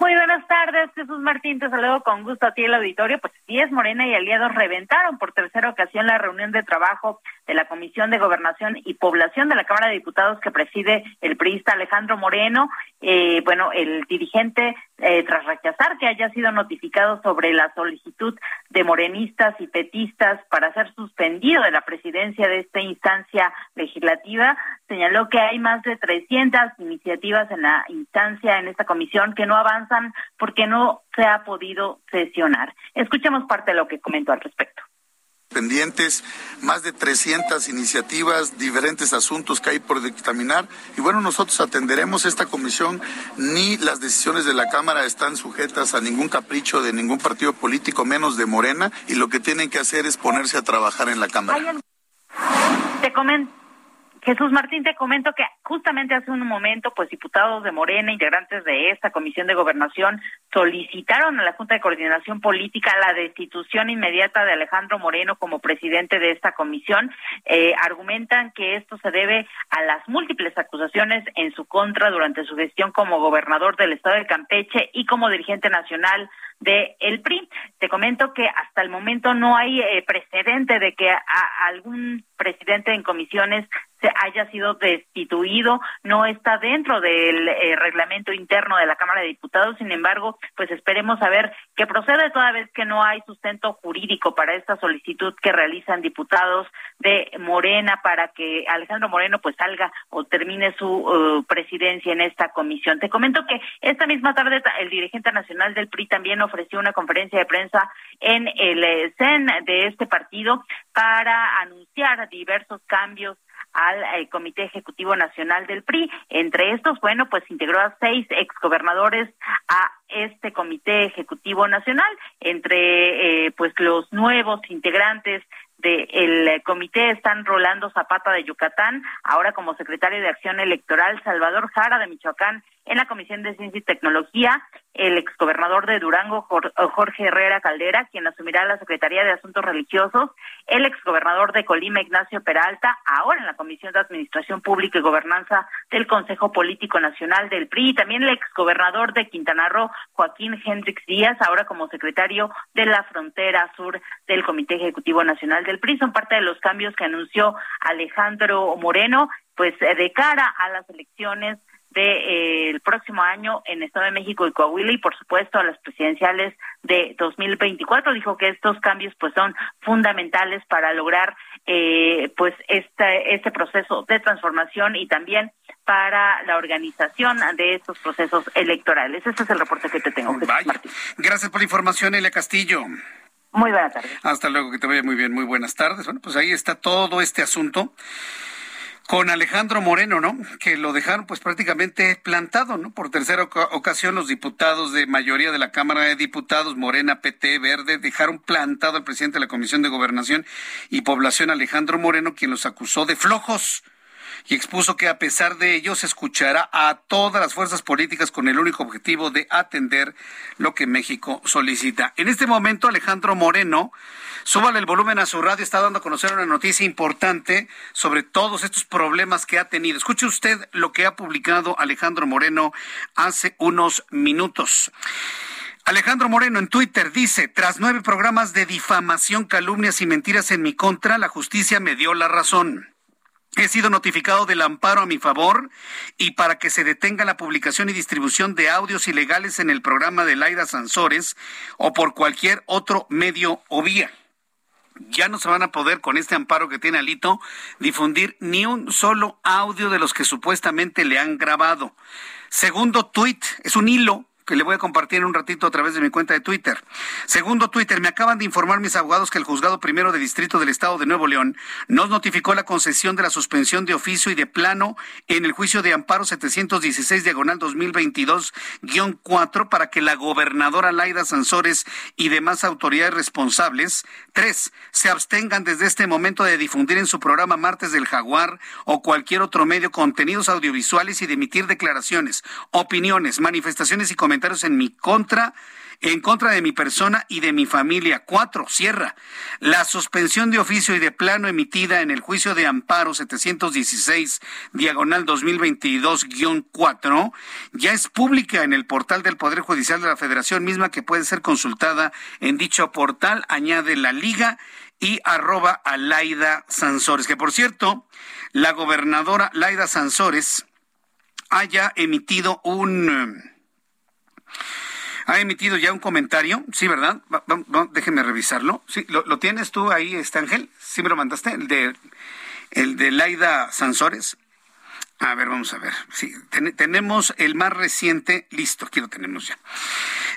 Muy buenas tardes, Jesús Martín, te saludo con gusto a ti el auditorio. Pues sí, es Morena y aliados reventaron por tercera ocasión la reunión de trabajo de la Comisión de Gobernación y Población de la Cámara de Diputados que preside el priista Alejandro Moreno. Eh, bueno, el dirigente, eh, tras rechazar que haya sido notificado sobre la solicitud de morenistas y petistas para ser suspendido de la presidencia de esta instancia legislativa, señaló que hay más de 300 iniciativas en la instancia, en esta comisión, que no avanzan porque no se ha podido sesionar. Escuchemos parte de lo que comentó al respecto pendientes, más de 300 iniciativas, diferentes asuntos que hay por dictaminar. Y bueno, nosotros atenderemos esta comisión, ni las decisiones de la Cámara están sujetas a ningún capricho de ningún partido político, menos de Morena, y lo que tienen que hacer es ponerse a trabajar en la Cámara. Te comento Jesús Martín, te comento que justamente hace un momento, pues diputados de Morena, integrantes de esta Comisión de Gobernación, solicitaron a la Junta de Coordinación Política la destitución inmediata de Alejandro Moreno como presidente de esta comisión. Eh, argumentan que esto se debe a las múltiples acusaciones en su contra durante su gestión como gobernador del estado de Campeche y como dirigente nacional de el PRI. Te comento que hasta el momento no hay eh, precedente de que a algún presidente en comisiones se haya sido destituido, no está dentro del eh, reglamento interno de la Cámara de Diputados, sin embargo, pues esperemos a ver qué procede toda vez que no hay sustento jurídico para esta solicitud que realizan diputados de Morena para que Alejandro Moreno pues salga o termine su uh, presidencia en esta comisión. Te comento que esta misma tarde el dirigente nacional del PRI también ofreció una conferencia de prensa en el eh, CEN de este partido para anunciar diversos cambios al eh, Comité Ejecutivo Nacional del PRI. Entre estos, bueno, pues integró a seis exgobernadores a este Comité Ejecutivo Nacional. Entre eh, pues los nuevos integrantes del eh, comité están Rolando Zapata de Yucatán, ahora como secretario de Acción Electoral, Salvador Jara de Michoacán en la Comisión de Ciencia y Tecnología, el exgobernador de Durango, Jorge Herrera Caldera, quien asumirá la Secretaría de Asuntos Religiosos, el exgobernador de Colima, Ignacio Peralta, ahora en la Comisión de Administración Pública y Gobernanza del Consejo Político Nacional del PRI, y también el exgobernador de Quintana Roo, Joaquín Hendrix Díaz, ahora como secretario de la frontera sur del Comité Ejecutivo Nacional del PRI. Son parte de los cambios que anunció Alejandro Moreno, pues de cara a las elecciones del de, eh, próximo año en Estado de México y Coahuila y por supuesto a las presidenciales de 2024 dijo que estos cambios pues son fundamentales para lograr eh, pues este este proceso de transformación y también para la organización de estos procesos electorales. Ese es el reporte que te tengo. Gracias por la información, Elia Castillo. Muy buenas tardes. Hasta luego, que te vaya muy bien. Muy buenas tardes. Bueno, pues ahí está todo este asunto con Alejandro Moreno, ¿no? Que lo dejaron pues prácticamente plantado, ¿no? Por tercera ocasión los diputados de mayoría de la Cámara de Diputados, Morena, PT, Verde, dejaron plantado al presidente de la Comisión de Gobernación y Población, Alejandro Moreno, quien los acusó de flojos y expuso que a pesar de ello se escuchará a todas las fuerzas políticas con el único objetivo de atender lo que México solicita. En este momento, Alejandro Moreno, súbale el volumen a su radio, está dando a conocer una noticia importante sobre todos estos problemas que ha tenido. Escuche usted lo que ha publicado Alejandro Moreno hace unos minutos. Alejandro Moreno en Twitter dice, tras nueve programas de difamación, calumnias y mentiras en mi contra, la justicia me dio la razón. He sido notificado del amparo a mi favor y para que se detenga la publicación y distribución de audios ilegales en el programa de Laida Sansores o por cualquier otro medio o vía. Ya no se van a poder, con este amparo que tiene Alito, difundir ni un solo audio de los que supuestamente le han grabado. Segundo tuit, es un hilo que le voy a compartir en un ratito a través de mi cuenta de Twitter. Segundo Twitter, me acaban de informar mis abogados que el juzgado primero de distrito del estado de Nuevo León nos notificó la concesión de la suspensión de oficio y de plano en el juicio de amparo 716 diagonal 2022-4 para que la gobernadora Laida Sansores y demás autoridades responsables, tres, se abstengan desde este momento de difundir en su programa Martes del Jaguar o cualquier otro medio contenidos audiovisuales y de emitir declaraciones, opiniones, manifestaciones y comentarios en mi contra en contra de mi persona y de mi familia. Cuatro, cierra. La suspensión de oficio y de plano emitida en el juicio de amparo 716, diagonal 2022-4, ya es pública en el portal del Poder Judicial de la Federación, misma que puede ser consultada en dicho portal. Añade la liga y arroba a Laida Sansores, que por cierto, la gobernadora Laida Sansores haya emitido un ha emitido ya un comentario, sí, ¿verdad? déjeme revisarlo. Sí, ¿lo, tienes tú ahí, este Ángel? ¿Sí me lo mandaste? El de, el de Laida Sansores. A ver, vamos a ver. Sí, tenemos el más reciente, listo, aquí lo tenemos ya.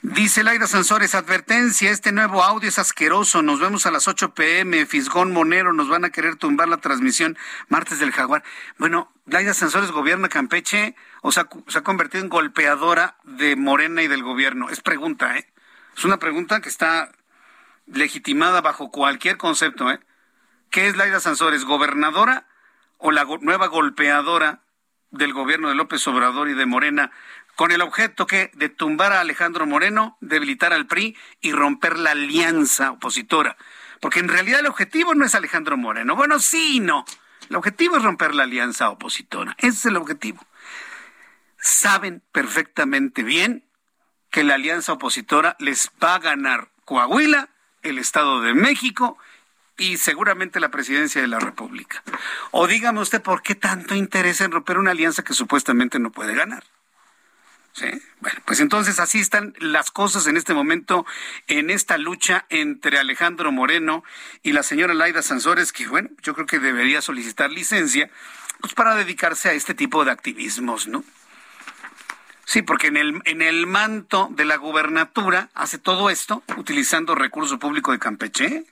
Dice Laida Sansores, advertencia, este nuevo audio es asqueroso, nos vemos a las 8 pm, Fisgón Monero, nos van a querer tumbar la transmisión martes del jaguar. Bueno, Laida Sansores gobierna Campeche o se ha convertido en golpeadora de Morena y del gobierno. Es pregunta, ¿eh? Es una pregunta que está legitimada bajo cualquier concepto, ¿eh? ¿Qué es Laida Sansores, gobernadora o la nueva golpeadora del gobierno de López Obrador y de Morena con el objeto que de tumbar a Alejandro Moreno, debilitar al PRI y romper la alianza opositora. Porque en realidad el objetivo no es Alejandro Moreno. Bueno, sí no. El objetivo es romper la alianza opositora. Ese es el objetivo. Saben perfectamente bien que la alianza opositora les va a ganar Coahuila, el Estado de México y seguramente la presidencia de la República. O dígame usted por qué tanto interés en romper una alianza que supuestamente no puede ganar. ¿Sí? Bueno, pues entonces así están las cosas en este momento en esta lucha entre Alejandro Moreno y la señora Laida Sansores, que bueno, yo creo que debería solicitar licencia pues para dedicarse a este tipo de activismos, ¿no? Sí, porque en el, en el manto de la gubernatura hace todo esto utilizando recurso público de Campeche.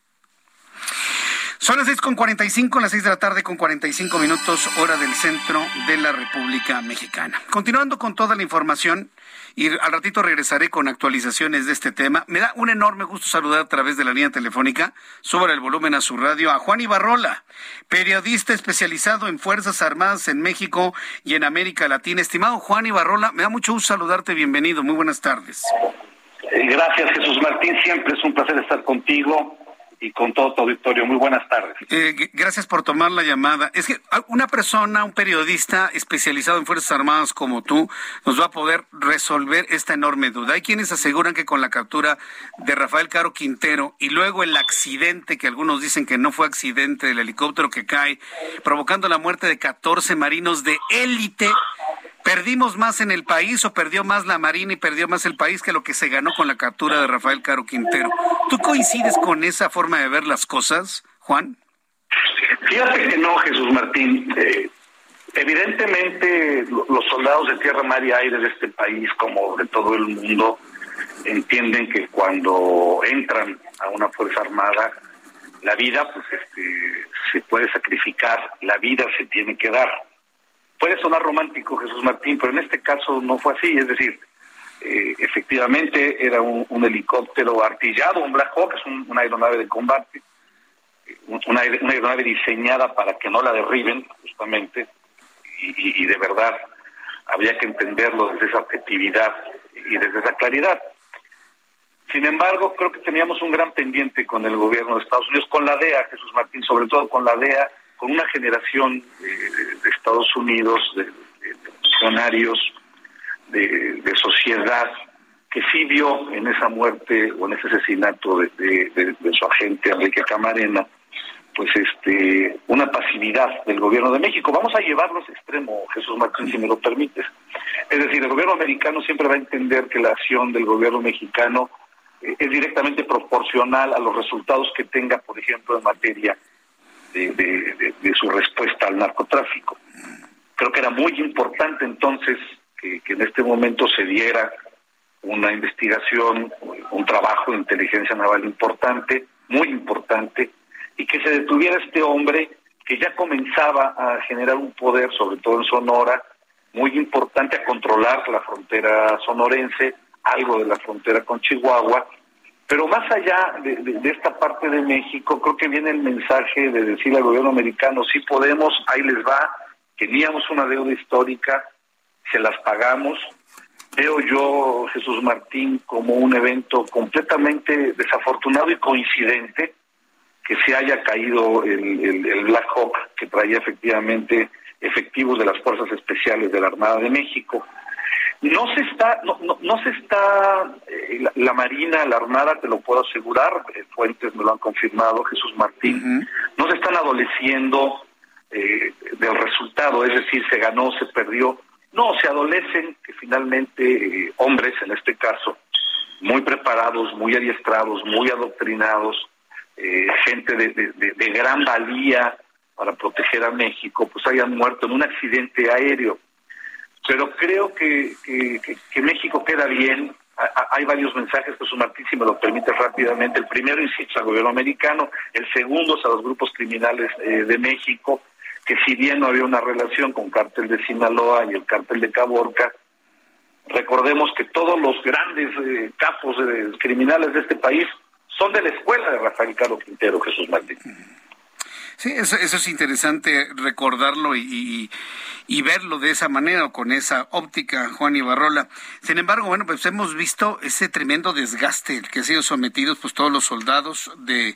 Son las seis con cuarenta y cinco, las seis de la tarde con cuarenta y cinco minutos, hora del centro de la República Mexicana. Continuando con toda la información, y al ratito regresaré con actualizaciones de este tema. Me da un enorme gusto saludar a través de la línea telefónica, sobre el volumen a su radio, a Juan Ibarrola, periodista especializado en Fuerzas Armadas en México y en América Latina. Estimado Juan Ibarrola, me da mucho gusto saludarte, bienvenido, muy buenas tardes. Gracias Jesús Martín, siempre es un placer estar contigo y con todo tu auditorio. Muy buenas tardes. Eh, gracias por tomar la llamada. Es que una persona, un periodista especializado en Fuerzas Armadas como tú, nos va a poder resolver esta enorme duda. Hay quienes aseguran que con la captura de Rafael Caro Quintero y luego el accidente, que algunos dicen que no fue accidente del helicóptero que cae, provocando la muerte de 14 marinos de élite, ¿Perdimos más en el país o perdió más la Marina y perdió más el país que lo que se ganó con la captura de Rafael Caro Quintero? ¿Tú coincides con esa forma de ver las cosas, Juan? Fíjate que no, Jesús Martín. Eh, evidentemente, los soldados de tierra, mar y aire de este país, como de todo el mundo, entienden que cuando entran a una fuerza armada, la vida pues este, se puede sacrificar, la vida se tiene que dar Puede sonar romántico, Jesús Martín, pero en este caso no fue así. Es decir, eh, efectivamente era un, helicóptero artillado, un Black Hawk, es una aeronave de combate, una, aeronave diseñada para que no la derriben, justamente, y, de verdad había que entenderlo desde esa objetividad y desde esa claridad. Sin embargo, creo que teníamos un gran pendiente con el gobierno de Estados Unidos, con la DEA, Jesús Martín, sobre todo con la DEA, con una generación de Estados Unidos, de, funcionarios, de, sociedad, que sí vio en esa muerte o en ese asesinato de, su agente Enrique Camarena, pues este una pasividad del gobierno de México. Vamos a llevarlo a extremo, Jesús Martín, si me lo permites. Es decir, el gobierno americano siempre va a entender que la acción del gobierno mexicano eh, es directamente proporcional a los resultados que tenga, por ejemplo, en materia de, su respuesta al narcotráfico. Creo que era muy importante entonces que, en este momento se diera una investigación, un trabajo de inteligencia naval importante, muy importante, y que se detuviera este hombre que ya comenzaba a generar un poder, sobre todo en Sonora, muy importante a controlar la frontera sonorense, algo de la frontera con Chihuahua, pero más allá de, esta parte de México, creo que viene el mensaje de decirle al gobierno americano, sí podemos, ahí les va, teníamos una deuda histórica, se las pagamos. Veo yo, Jesús Martín, como un evento completamente desafortunado y coincidente que se haya caído el, el Black Hawk que traía efectivamente efectivos de las Fuerzas Especiales de la Armada de México. No se está, no, no, se está, eh, la, Marina, la Armada, te lo puedo asegurar, eh, fuentes me lo han confirmado, Jesús Martín, no se están adoleciendo eh, del resultado, es decir, se ganó, se perdió. No, se adolecen que finalmente hombres, en este caso, muy preparados, muy adiestrados, muy adoctrinados, gente de, de, de gran valía para proteger a México, pues hayan muerto en un accidente aéreo pero creo que, que, México queda bien hay varios mensajes, Jesús Martín, si me lo permite rápidamente. El primero, insisto, al gobierno americano. El segundo es a los grupos criminales eh, de México, que si bien no había una relación con cártel de Sinaloa y el cártel de Caborca, recordemos que todos los grandes eh, capos eh, criminales de este país son de la escuela de Rafael Caro Quintero, Jesús Martín. Sí, eso, es interesante recordarlo y, y, verlo de esa manera o con esa óptica, Juan Ibarrola. Sin embargo, bueno, pues hemos visto ese tremendo desgaste el que han sido sometidos pues todos los soldados de,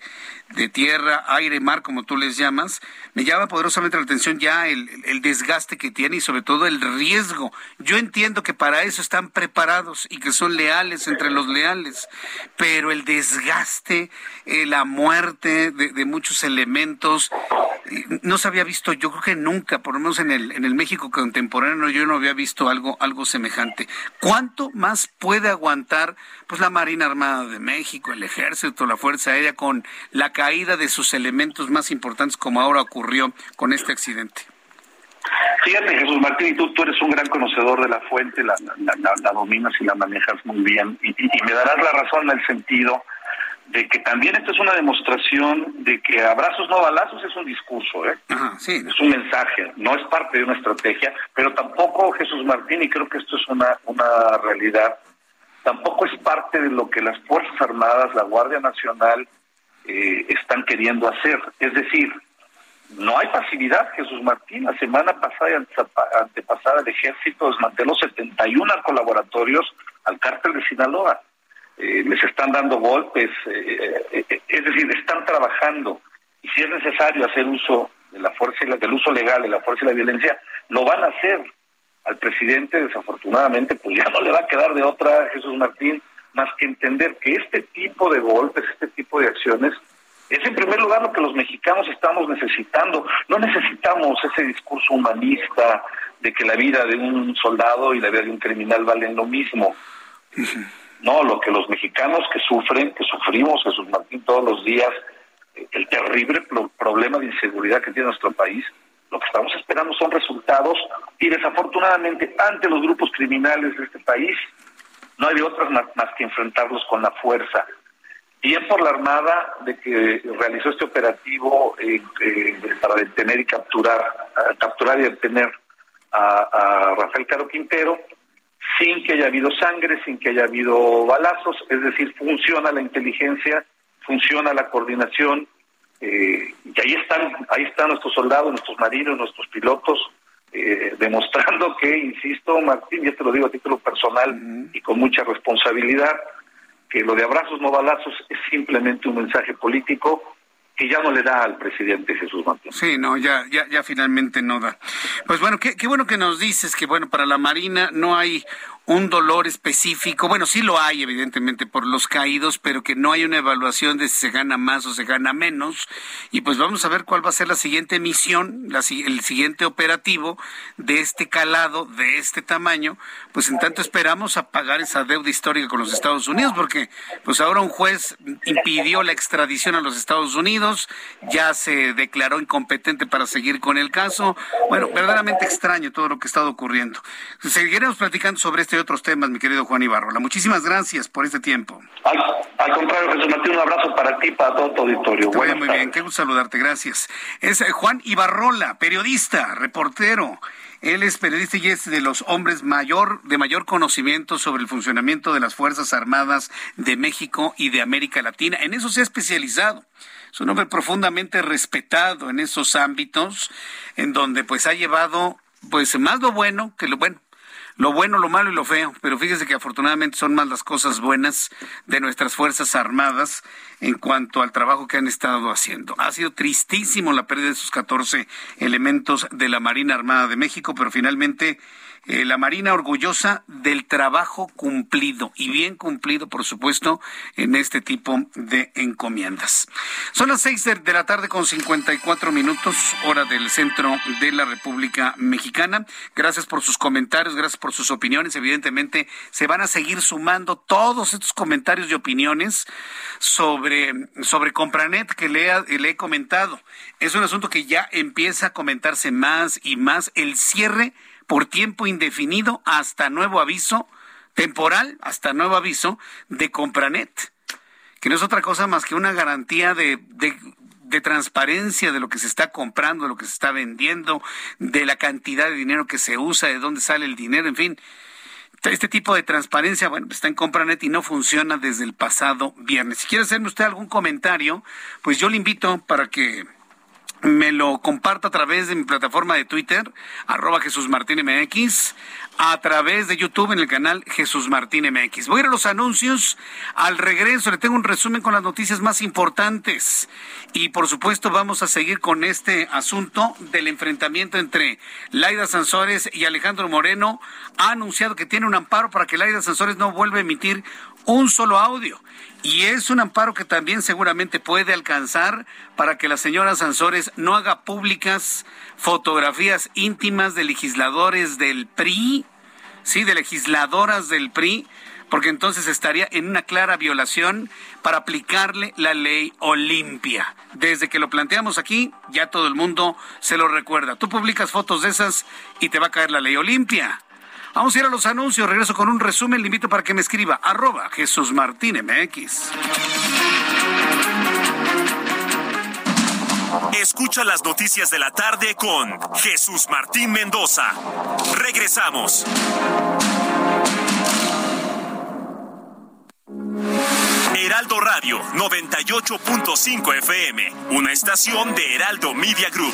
de tierra, aire, mar, como tú les llamas, me llama poderosamente la atención ya el, el, desgaste que tiene y sobre todo el riesgo. Yo entiendo que para eso están preparados y que son leales entre los leales, pero el desgaste, eh, la muerte de, de, muchos elementos, eh, no se había visto, yo creo que nunca, por lo menos en el, en el México contemporáneo, yo no había visto algo, algo semejante. ¿Cuánto más puede aguantar pues la Marina Armada de México, el Ejército, la Fuerza Aérea con la caída de sus elementos más importantes como ahora ocurrió con este accidente? Fíjate, Jesús Martín, y tú, tú eres un gran conocedor de la fuente, la, la, dominas y la manejas muy bien, y, me darás la razón en el sentido de que también esto es una demostración de que abrazos no balazos es un discurso, ¿eh? es un mensaje, no es parte de una estrategia, pero tampoco Jesús Martín, y creo que esto es una, una realidad, tampoco es parte de lo que las Fuerzas Armadas, la Guardia Nacional, eh, están queriendo hacer. Es decir, no hay pasividad, Jesús Martín. La semana pasada y antepasada el ejército desmanteló 71 colaboratorios al cártel de Sinaloa. Eh, les están dando golpes, eh, es decir, están trabajando. Y si es necesario hacer uso de la fuerza y la, del uso legal de la fuerza y la violencia, lo van a hacer. Al presidente, desafortunadamente, pues ya no le va a quedar de otra, Jesús Martín, más que entender que este tipo de golpes, este tipo de acciones, es en primer lugar lo que los mexicanos estamos necesitando. No necesitamos ese discurso humanista de que la vida de un soldado y la vida de un criminal valen lo mismo. No, lo que los mexicanos que sufren, que sufrimos, Jesús Martín, todos los días, el terrible problema de inseguridad que tiene nuestro país, lo que estamos esperando son resultados y desafortunadamente ante los grupos criminales de este país no hay de otras más, que enfrentarlos con la fuerza. Bien por la Armada de que realizó este operativo eh, eh, para detener y capturar, capturar y detener a, Rafael Caro Quintero, sin que haya habido sangre, sin que haya habido balazos, es decir, funciona la inteligencia, funciona la coordinación, eh, y ahí están, ahí están nuestros soldados, nuestros marinos, nuestros pilotos, eh, demostrando que, insisto, Martín, y esto lo digo a título personal y con mucha responsabilidad, que lo de abrazos no balazos es simplemente un mensaje político que ya no le da al presidente Jesús Martín. Sí, no, ya, ya, ya finalmente no da. Pues bueno, qué, qué bueno que nos dices que bueno, para la Marina no hay un dolor específico. Bueno, sí lo hay, evidentemente, por los caídos, pero que no hay una evaluación de si se gana más o se gana menos. Y pues vamos a ver cuál va a ser la siguiente misión, la, el siguiente operativo de este calado, de este tamaño. Pues en tanto esperamos a pagar esa deuda histórica con los Estados Unidos, porque pues ahora un juez impidió la extradición a los Estados Unidos, ya se declaró incompetente para seguir con el caso. Bueno, verdaderamente extraño todo lo que ha estado ocurriendo. Seguiremos platicando sobre este y otros temas, mi querido Juan Ibarrola. Muchísimas gracias por este tiempo. Al, contrario, Jesús Martín, un abrazo para ti, para todo tu auditorio. muy bien, qué gusto saludarte, gracias. Es eh, Juan Ibarrola, periodista, reportero. Él es periodista y es de los hombres mayor, de mayor conocimiento sobre el funcionamiento de las Fuerzas Armadas de México y de América Latina. En eso se ha especializado. Es un hombre profundamente respetado en esos ámbitos, en donde pues ha llevado pues más lo bueno que lo bueno, lo bueno, lo malo y lo feo, pero fíjese que afortunadamente son más las cosas buenas de nuestras Fuerzas Armadas en cuanto al trabajo que han estado haciendo. Ha sido tristísimo la pérdida de esos 14 elementos de la Marina Armada de México, pero finalmente eh, la Marina orgullosa del trabajo cumplido y bien cumplido, por supuesto, en este tipo de encomiendas. Son las seis de, la tarde con 54 minutos, hora del centro de la República Mexicana. Gracias por sus comentarios, gracias por sus opiniones. Evidentemente, se van a seguir sumando todos estos comentarios y opiniones sobre, sobre Compranet que le, le he comentado. Es un asunto que ya empieza a comentarse más y más. El cierre por tiempo indefinido hasta nuevo aviso temporal, hasta nuevo aviso, de Compranet, que no es otra cosa más que una garantía de, de transparencia de lo que se está comprando, de lo que se está vendiendo, de la cantidad de dinero que se usa, de dónde sale el dinero, en fin. Este tipo de transparencia, bueno, está en Compranet y no funciona desde el pasado viernes. Si quiere hacerme usted algún comentario, pues yo le invito para que me lo comparta a través de mi plataforma de Twitter, arroba Jesús Martín MX, a través de YouTube en el canal Jesús Martín MX. Voy a ir a los anuncios. Al regreso le tengo un resumen con las noticias más importantes. Y por supuesto vamos a seguir con este asunto del enfrentamiento entre Laida Sansores y Alejandro Moreno. Ha anunciado que tiene un amparo para que Laida Sansores no vuelva a emitir un solo audio. Y es un amparo que también seguramente puede alcanzar para que la señora Sansores no haga públicas fotografías íntimas de legisladores del PRI, sí, de legisladoras del PRI, porque entonces estaría en una clara violación para aplicarle la ley Olimpia. Desde que lo planteamos aquí, ya todo el mundo se lo recuerda. Tú publicas fotos de esas y te va a caer la ley Olimpia. Vamos a ir a los anuncios. Regreso con un resumen. Le invito para que me escriba. Arroba Jesús Martín MX. Escucha las noticias de la tarde con Jesús Martín Mendoza. Regresamos. Heraldo Radio 98.5 FM, una estación de Heraldo Media Group.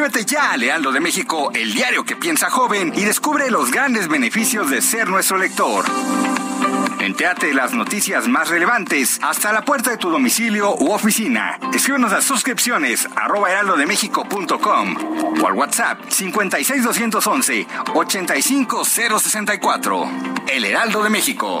Suscríbete ya a Lealdo de México, el diario que piensa joven, y descubre los grandes beneficios de ser nuestro lector. Entéate las noticias más relevantes hasta la puerta de tu domicilio u oficina. Escríbenos a suscripciones arroba heraldodemexico.com o al WhatsApp 56211 85064. El Heraldo de México.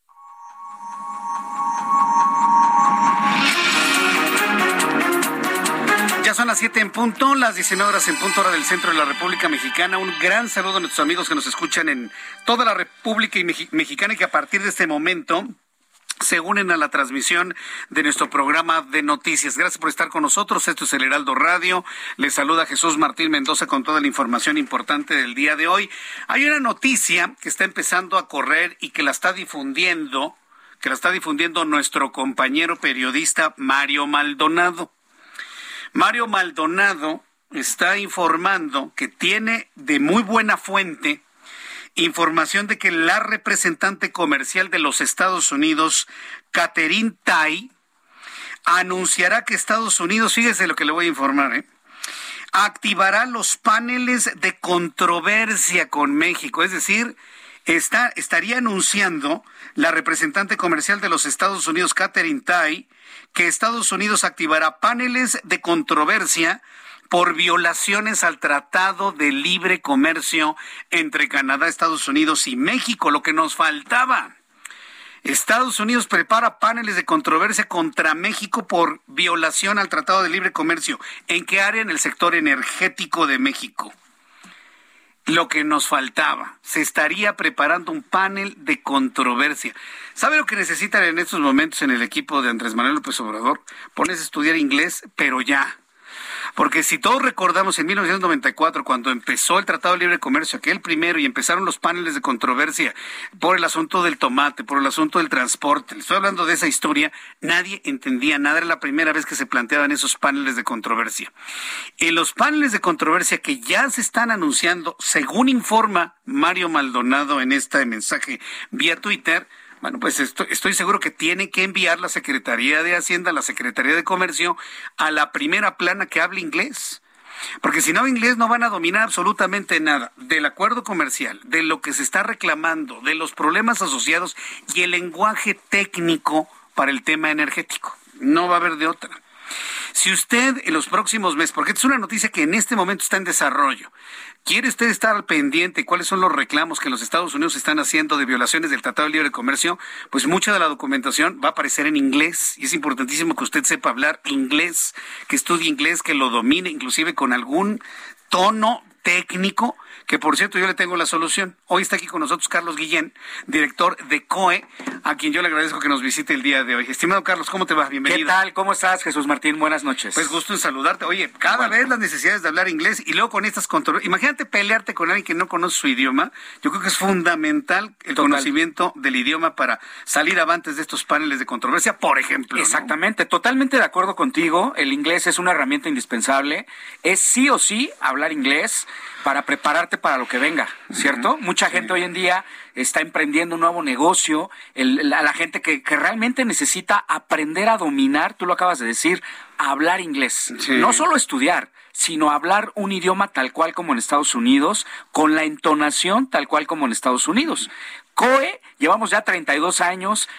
Son las 7 en punto, las 19 horas en punto hora del centro de la República Mexicana. Un gran saludo a nuestros amigos que nos escuchan en toda la República Mexicana y que a partir de este momento se unen a la transmisión de nuestro programa de noticias. Gracias por estar con nosotros. Esto es el Heraldo Radio. Les saluda Jesús Martín Mendoza con toda la información importante del día de hoy. Hay una noticia que está empezando a correr y que la está difundiendo, que la está difundiendo nuestro compañero periodista Mario Maldonado. Mario Maldonado está informando que tiene de muy buena fuente información de que la representante comercial de los Estados Unidos, Catherine Tai, anunciará que Estados Unidos, fíjese lo que le voy a informar, ¿eh? activará los paneles de controversia con México, es decir, está, estaría anunciando la representante comercial de los Estados Unidos, Catherine Tai, que Estados Unidos activará paneles de controversia por violaciones al Tratado de Libre Comercio entre Canadá, Estados Unidos y México, lo que nos faltaba. Estados Unidos prepara paneles de controversia contra México por violación al Tratado de Libre Comercio. ¿En qué área? En el sector energético de México. lo que nos faltaba. Se estaría preparando un panel de controversia. ¿Sabe lo que necesitan en estos momentos en el equipo de Andrés Manuel López Obrador? Pones a estudiar inglés, pero ya. Porque si todos recordamos en 1994, cuando empezó el Tratado de Libre Comercio, aquel primero, y empezaron los paneles de controversia por el asunto del tomate, por el asunto del transporte, estoy hablando de esa historia, nadie entendía nada, era la primera vez que se planteaban esos paneles de controversia. En los paneles de controversia que ya se están anunciando, según informa Mario Maldonado en este mensaje vía Twitter, bueno, pues estoy, seguro que tiene que enviar la Secretaría de Hacienda, la Secretaría de Comercio, a la primera plana que hable inglés. Porque si no inglés no van a dominar absolutamente nada del acuerdo comercial, de lo que se está reclamando, de los problemas asociados y el lenguaje técnico para el tema energético. No va a haber de otra. Si usted en los próximos meses, porque es una noticia que en este momento está en desarrollo, ¿Quiere usted estar al pendiente cuáles son los reclamos que los Estados Unidos están haciendo de violaciones del Tratado de Libre Comercio? Pues mucha de la documentación va a aparecer en inglés y es importantísimo que usted sepa hablar inglés, que estudie inglés, que lo domine, inclusive con algún tono técnico que por cierto yo le tengo la solución. Hoy está aquí con nosotros Carlos Guillén, director de COE, a quien yo le agradezco que nos visite el día de hoy. Estimado Carlos, ¿cómo te va? Bienvenido. ¿Qué tal? ¿Cómo estás, Jesús Martín? Buenas noches. Pues gusto en saludarte. Oye, cada vez las necesidades de hablar inglés y luego con estas controversias. Imagínate pelearte con alguien que no conoce su idioma. Yo creo que es fundamental el conocimiento del idioma para salir avantes de estos paneles de controversia, por ejemplo. Exactamente, totalmente de acuerdo contigo. El inglés es una herramienta indispensable. Es sí o sí hablar inglés para prepararte para lo que venga, ¿cierto? Mucha gente hoy en día está emprendiendo un nuevo negocio, la, gente que, realmente necesita aprender a dominar, tú lo acabas de decir, a hablar inglés. No solo estudiar, sino hablar un idioma tal cual como en Estados Unidos, con la entonación tal cual como en Estados Unidos. COE, llevamos ya 32 años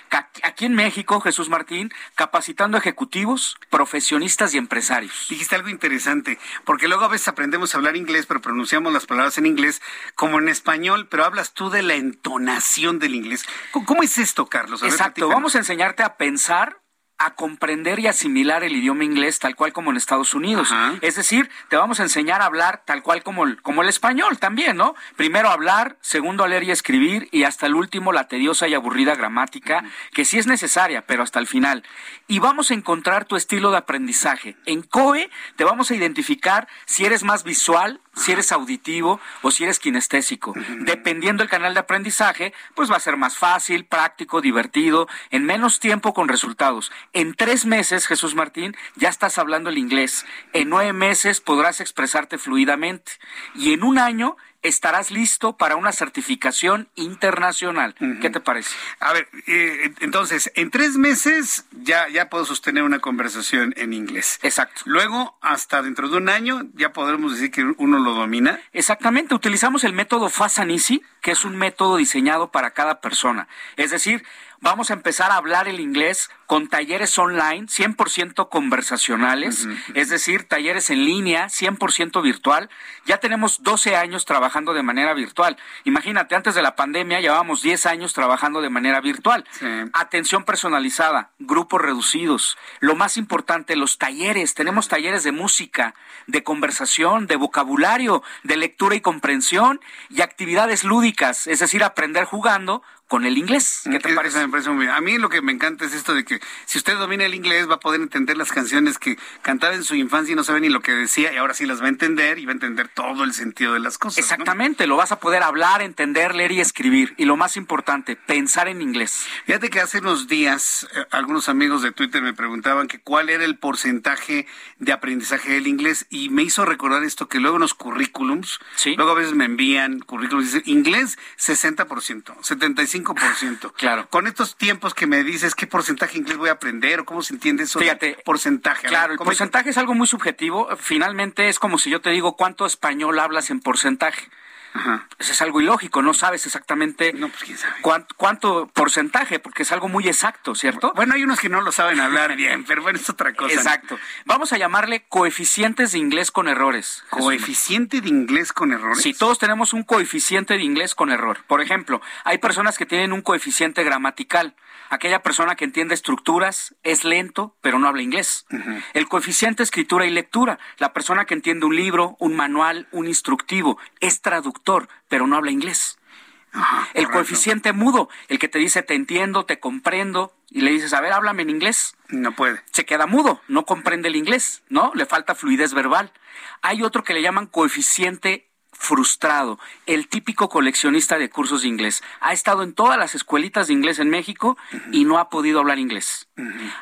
aquí en México, Jesús Martín, capacitando ejecutivos, profesionistas y empresarios. Dijiste algo interesante, porque luego a veces aprendemos a hablar inglés, pero pronunciamos las palabras en inglés como en español, pero hablas tú de la entonación del inglés. ¿Cómo, es esto, Carlos? Exacto, vamos a enseñarte a pensar a comprender y asimilar el idioma inglés tal cual como en Estados Unidos. Es decir, te vamos a enseñar a hablar tal cual como el, como el español también, ¿no? Primero hablar, segundo a leer y escribir y hasta el último la tediosa y aburrida gramática, que sí es necesaria, pero hasta el final. Y vamos a encontrar tu estilo de aprendizaje. En COE te vamos a identificar si eres más visual, si eres auditivo o si eres kinestésico. Dependiendo del canal de aprendizaje, pues va a ser más fácil, práctico, divertido, en menos tiempo con resultados. En tres meses, Jesús Martín, ya estás hablando el inglés. En nueve meses podrás expresarte fluidamente. Y en un año estarás listo para una certificación internacional. ¿Qué te parece? A ver, eh, entonces, en tres meses ya, ya puedo sostener una conversación en inglés. Exacto. Luego, hasta dentro de un año, ya podremos decir que uno lo domina. Exactamente. Utilizamos el método Fast and Easy, que es un método diseñado para cada persona. Es decir, vamos a empezar a hablar el inglés con talleres online 100% conversacionales, es decir, talleres en línea 100% virtual. Ya tenemos 12 años trabajando de manera virtual. Imagínate, antes de la pandemia llevábamos 10 años trabajando de manera virtual. Atención personalizada, grupos reducidos. Lo más importante, los talleres. Tenemos talleres de música, de conversación, de vocabulario, de lectura y comprensión y actividades lúdicas, es decir, aprender jugando con el inglés. ¿Qué te parece? Me parece muy bien. A mí lo que me encanta es esto de que si usted domina el inglés va a poder entender las canciones que cantaba en su infancia y no sabe ni lo que decía y ahora sí las va a entender y va a entender todo el sentido de las cosas. Exactamente, lo vas a poder hablar, entender, leer y escribir. Y lo más importante, pensar en inglés. Fíjate que hace unos días eh, algunos amigos de Twitter me preguntaban que cuál era el porcentaje de aprendizaje del inglés y me hizo recordar esto que luego en los currículums, luego a veces me envían currículums y dicen inglés 60%, 75% Claro. Con estos tiempos que me dices, ¿qué porcentaje inglés voy a aprender o cómo se entiende eso? Fíjate. porcentaje. Claro, el porcentaje es algo muy subjetivo. Finalmente es como si yo te digo cuánto español hablas en porcentaje. Ajá. Eso es algo ilógico, no sabes exactamente pues, Cuánto, porcentaje, porque es algo muy exacto, ¿cierto? Bueno, hay unos que no lo saben hablar bien, pero bueno, es otra cosa. Exacto. Vamos a llamarle coeficientes de inglés con errores. ¿Coeficiente de inglés con errores? Sí, todos tenemos un coeficiente de inglés con error. Por ejemplo, hay personas que tienen un coeficiente gramatical. Aquella persona que entiende estructuras es lento, pero no habla inglés. El coeficiente escritura y lectura. La persona que entiende un libro, un manual, un instructivo, es traductor pero no habla inglés. el coeficiente mudo, el que te dice te entiendo, te comprendo, y le dices, a ver, háblame en inglés. No puede. Se queda mudo, no comprende el inglés, ¿no? Le falta fluidez verbal. Hay otro que le llaman coeficiente frustrado, el típico coleccionista de cursos de inglés. Ha estado en todas las escuelitas de inglés en México y no ha podido hablar inglés.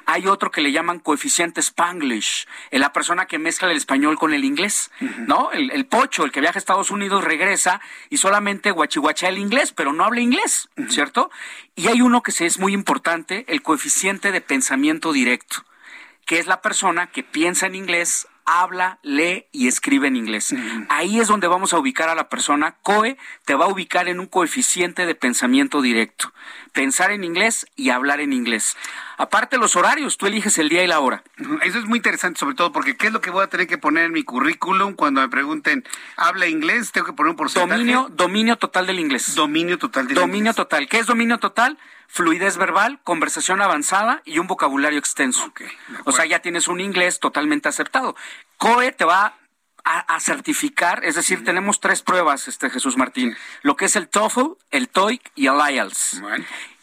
Hay otro que le llaman coeficiente Spanglish, la persona que mezcla el español con el inglés, ¿no? El, pocho, el que viaja a Estados Unidos, regresa y solamente guachihuachea el inglés, pero no habla inglés, ¿cierto? Y hay uno que es muy importante, el coeficiente de pensamiento directo que es la persona que piensa en inglés, habla, lee y escribe en inglés. Ahí es donde vamos a ubicar a la persona. COE te va a ubicar en un coeficiente de pensamiento directo. Pensar en inglés y hablar en inglés. Aparte los horarios, tú eliges el día y la hora. Eso es muy interesante, sobre todo porque ¿qué es lo que voy a tener que poner en mi currículum cuando me pregunten, ¿habla inglés? Tengo que poner un porcentaje. Dominio, dominio total del inglés. Dominio total del dominio total. ¿Qué es dominio total? fluidez verbal, conversación avanzada y un vocabulario extenso. o sea, ya tienes un inglés totalmente aceptado. COE te va a, certificar, es decir, tenemos tres pruebas, este Jesús Martín, lo que es el TOEFL, el TOEIC y el IELTS.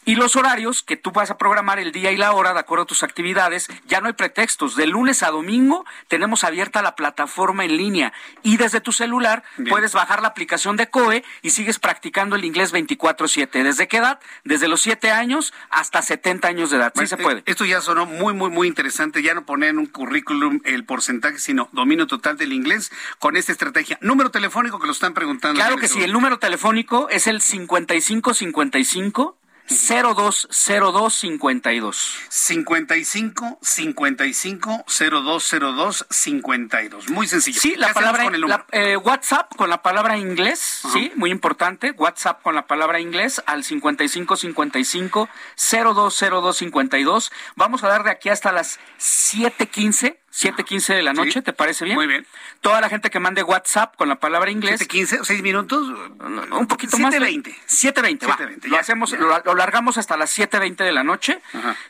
Y los horarios que tú vas a programar el día y la hora de acuerdo a tus actividades, ya no hay pretextos. De lunes a domingo tenemos abierta la plataforma en línea y desde tu celular puedes bajar la aplicación de COE y sigues practicando el inglés 24/7. ¿Desde qué edad? Desde los 7 años hasta 70 años de edad. Sí se puede. Esto ya sonó muy, muy, muy interesante. Ya no poner en un currículum el porcentaje, sino dominio total del inglés con esta estrategia. Número telefónico que lo están preguntando. Claro que sí. El número telefónico es el 5555 020252. 55 55 0202 52. Muy sencillo. Sí, la palabra con el eh, WhatsApp con la palabra inglés, sí, muy importante. WhatsApp con la palabra inglés al 55 55 020252. Vamos a dar de aquí hasta las 7:15 7.15 de la noche, ¿te parece bien? Muy bien. Toda la gente que mande WhatsApp con la palabra inglés. ¿7.15 o 6 minutos? un poquito más. 7.20. 7.20, Lo hacemos, lo, largamos hasta las 7.20 de la noche.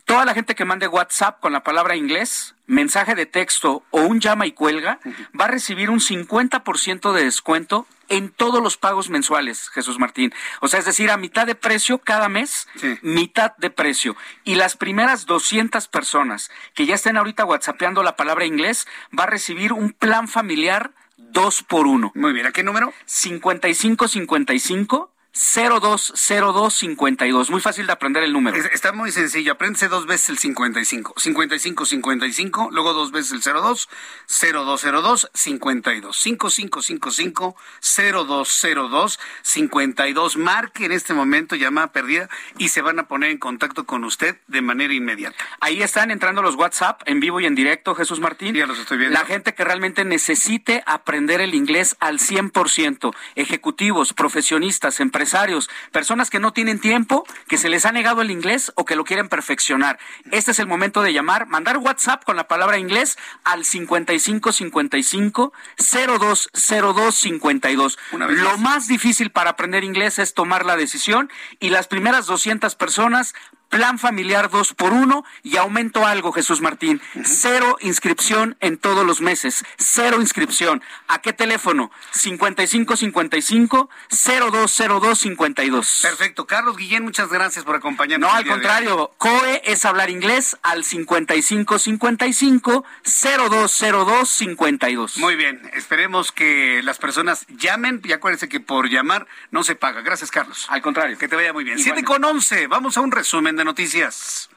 Toda la gente que mande WhatsApp con la palabra inglés, mensaje de texto o un llama y cuelga, va a recibir un 50% de descuento en todos los pagos mensuales, Jesús Martín. O sea, es decir, a mitad de precio cada mes, mitad de precio. Y las primeras 200 personas que ya estén ahorita whatsappeando la palabra inglés, va a recibir un plan familiar dos por uno. Muy bien, ¿a qué número? 5555 020252. Muy fácil de aprender el número. Está muy sencillo. Apréndese dos veces el 55. 55 55, luego dos veces el 02, 0202 52. 5555 0202 52. Marque en este momento llamada perdida y se van a poner en contacto con usted de manera inmediata. Ahí están entrando los WhatsApp en vivo y en directo, Jesús Martín. Ya los estoy viendo. La gente que realmente necesite aprender el inglés al 100%. Ejecutivos, profesionistas, empresarios empresarios, personas que no tienen tiempo, que se les ha negado el inglés o que lo quieren perfeccionar. Este es el momento de llamar, mandar WhatsApp con la palabra inglés al 5555 020252. Lo más difícil para aprender inglés es tomar la decisión y las primeras 200 personas plan familiar dos por uno y aumento algo, Jesús Martín. Cero inscripción en todos los meses. Cero inscripción. ¿A qué teléfono? 5555 020252. Perfecto. Carlos Guillén, muchas gracias por acompañarnos. No, al contrario. COE es hablar inglés al 5555 020252. Muy bien. Esperemos que las personas llamen y acuérdense que por llamar no se paga. Gracias, Carlos. Al contrario. Que te vaya muy bien. Siete con once. Vamos a un resumen de noticias.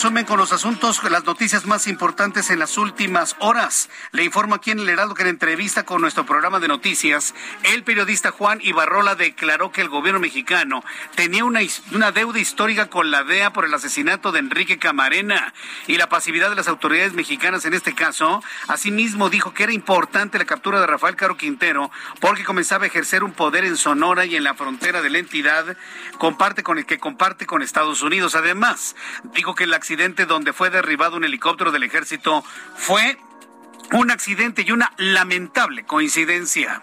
Resumen con los asuntos, las noticias más importantes en las últimas horas. Le informo aquí en el Heraldo que en entrevista con nuestro programa de noticias, el periodista Juan Ibarrola declaró que el gobierno mexicano tenía una, una deuda histórica con la DEA por el asesinato de Enrique Camarena y la pasividad de las autoridades mexicanas en este caso. Asimismo, dijo que era importante la captura de Rafael Caro Quintero porque comenzaba a ejercer un poder en Sonora y en la frontera de la entidad comparte con el que comparte con Estados Unidos. Además, dijo que el donde fue derribado un helicóptero del ejército fue un accidente y una lamentable coincidencia.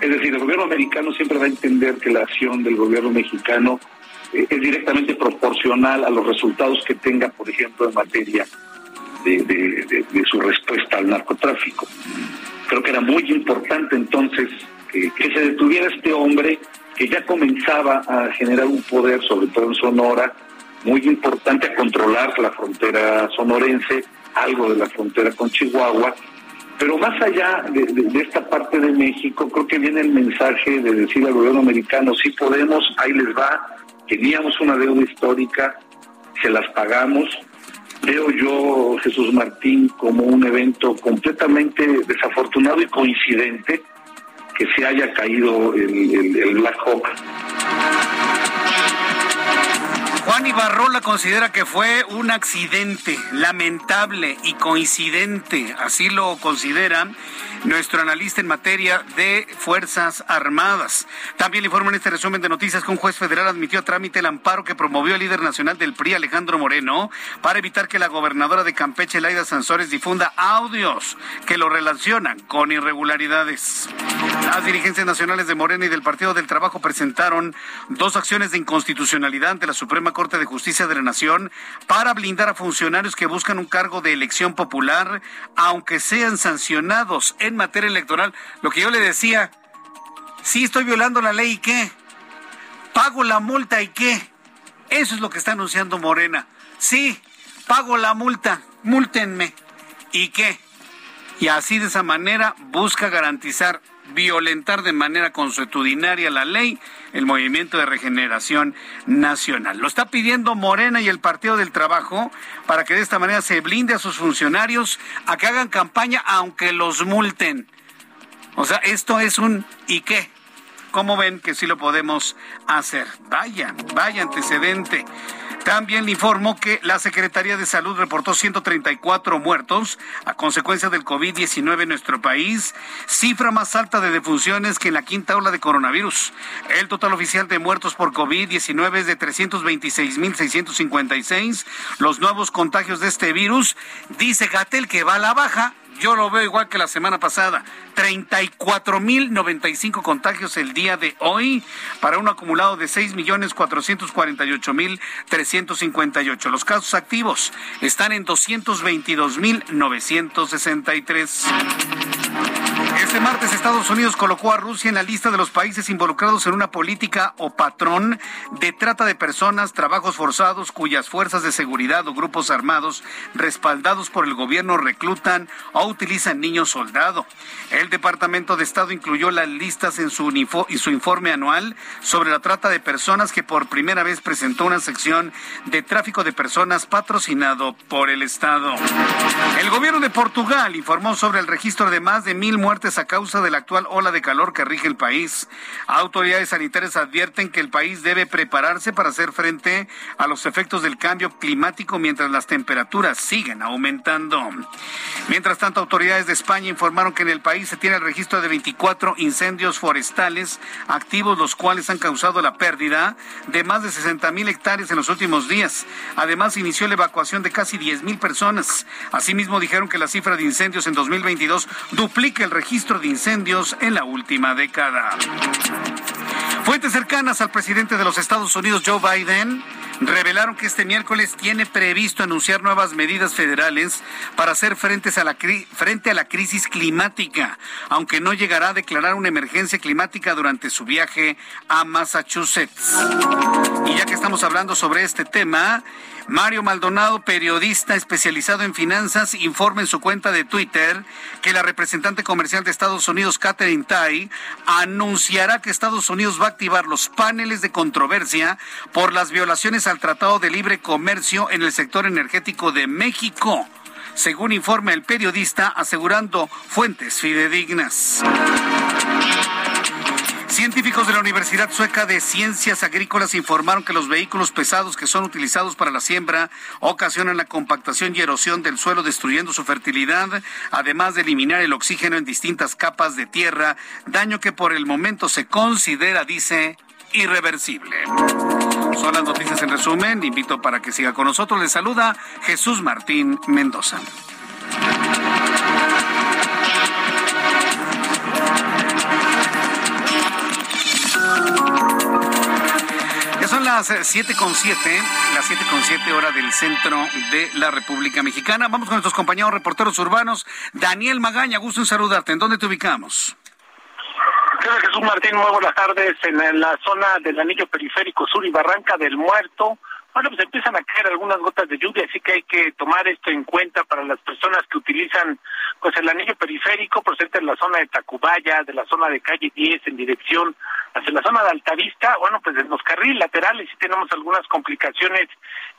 Es decir, el gobierno americano siempre va a entender que la acción del gobierno mexicano eh, es directamente proporcional a los resultados que tenga, por ejemplo, en materia de, su respuesta al narcotráfico. Creo que era muy importante entonces que se detuviera este hombre que ya comenzaba a generar un poder, sobre todo en Sonora, muy importante a controlar la frontera sonorense, algo de la frontera con Chihuahua. Pero más allá de, esta parte de México, creo que viene el mensaje de decir al gobierno americano, sí podemos, ahí les va, teníamos una deuda histórica, se las pagamos. Veo yo, Jesús Martín, como un evento completamente desafortunado y coincidente que se haya caído el, el Black Hawk. Juan Ibarrola considera que fue un accidente lamentable y coincidente, así lo consideran nuestro analista en materia de Fuerzas Armadas. También le informo en este resumen de noticias que un juez federal admitió a trámite el amparo que promovió el líder nacional del PRI, Alejandro Moreno, para evitar que la gobernadora de Campeche, Laida Sansores, difunda audios que lo relacionan con irregularidades. Las dirigencias nacionales de Morena y del Partido del Trabajo presentaron dos acciones de inconstitucionalidad ante la Suprema Corte de Justicia de la Nación para blindar a funcionarios que buscan un cargo de elección popular, aunque sean sancionados en materia electoral. Lo que yo le decía, sí estoy violando la ley y qué, pago la multa y qué. Eso es lo que está anunciando Morena. Sí, pago la multa, múltenme. ¿Y qué? Y así de esa manera busca garantizar, violentar de manera consuetudinaria la ley, el movimiento de regeneración nacional. Lo está pidiendo Morena y el Partido del Trabajo para que de esta manera se blinde a sus funcionarios a que hagan campaña aunque los multen. O sea, esto es un ¿y qué? ¿Cómo ven que sí lo podemos hacer? Vaya, vaya antecedente. También le informo que la Secretaría de Salud reportó 134 muertos a consecuencia del COVID-19 en nuestro país, cifra más alta de defunciones que en la quinta ola de coronavirus. El total oficial de muertos por COVID-19 es de 326.656. Los nuevos contagios de este virus, dice Gatel que va a la baja yo lo veo igual que la semana pasada. 34.095 contagios el día de hoy para un acumulado de 6.448.358. Los casos activos están en 222.963. Este martes Estados Unidos colocó a Rusia en la lista de los países involucrados en una política o patrón de trata de personas, trabajos forzados, cuyas fuerzas de seguridad o grupos armados respaldados por el gobierno reclutan o utilizan niños soldado. El Departamento de Estado incluyó las listas en su, su informe anual sobre la trata de personas que por primera vez presentó una sección de tráfico de personas patrocinado por el Estado. El gobierno de Portugal informó sobre el registro de más de mil muertes a causa de la actual ola de calor que rige el país. Autoridades sanitarias advierten que el país debe prepararse para hacer frente a los efectos del cambio climático mientras las temperaturas siguen aumentando. Mientras tanto, autoridades de España informaron que en el país se tiene el registro de 24 incendios forestales activos, los cuales han causado la pérdida de más de 60 mil hectáreas en los últimos días. Además, inició la evacuación de casi 10 mil personas. Asimismo, dijeron que la cifra de incendios en 2022 duplica el registro registro de incendios en la última década. Fuentes cercanas al presidente de los Estados Unidos, Joe Biden, revelaron que este miércoles tiene previsto anunciar nuevas medidas federales para hacer a, la frente a la crisis climática, aunque no llegará a declarar una emergencia climática durante su viaje a Massachusetts. Y ya que estamos hablando sobre este tema, Mario Maldonado, periodista especializado en finanzas, informa en su cuenta de Twitter que la representante comercial de Estados Unidos, Catherine Tai, anunciará que Estados Unidos va a activar los paneles de controversia por las violaciones al Tratado de Libre Comercio en el sector energético de México según informa el periodista, asegurando fuentes fidedignas. Científicos de la Universidad Sueca de Ciencias Agrícolas informaron que los vehículos pesados que son utilizados para la siembra ocasionan la compactación y erosión del suelo destruyendo su fertilidad, además de eliminar el oxígeno en distintas capas de tierra, daño que por el momento se considera, dice, irreversible. Son las noticias en resumen. Invito para que siga con nosotros. Le saluda Jesús Martín Mendoza. Las 7 con 7, las 7 con 7 hora del centro de la República Mexicana. Vamos con nuestros compañeros reporteros urbanos. Daniel Magaña, gusto en saludarte. ¿En dónde te ubicamos? Jesús Martín, muy buenas tardes. En la zona del anillo periférico sur y Barranca del Muerto, bueno, pues empiezan a caer algunas gotas de lluvia, así que hay que tomar esto en cuenta para las personas que utilizan pues el anillo periférico procedente en la zona de Tacubaya, de la zona de calle 10 en dirección hacia la zona de Altavista, bueno, pues en los carriles laterales sí tenemos algunas complicaciones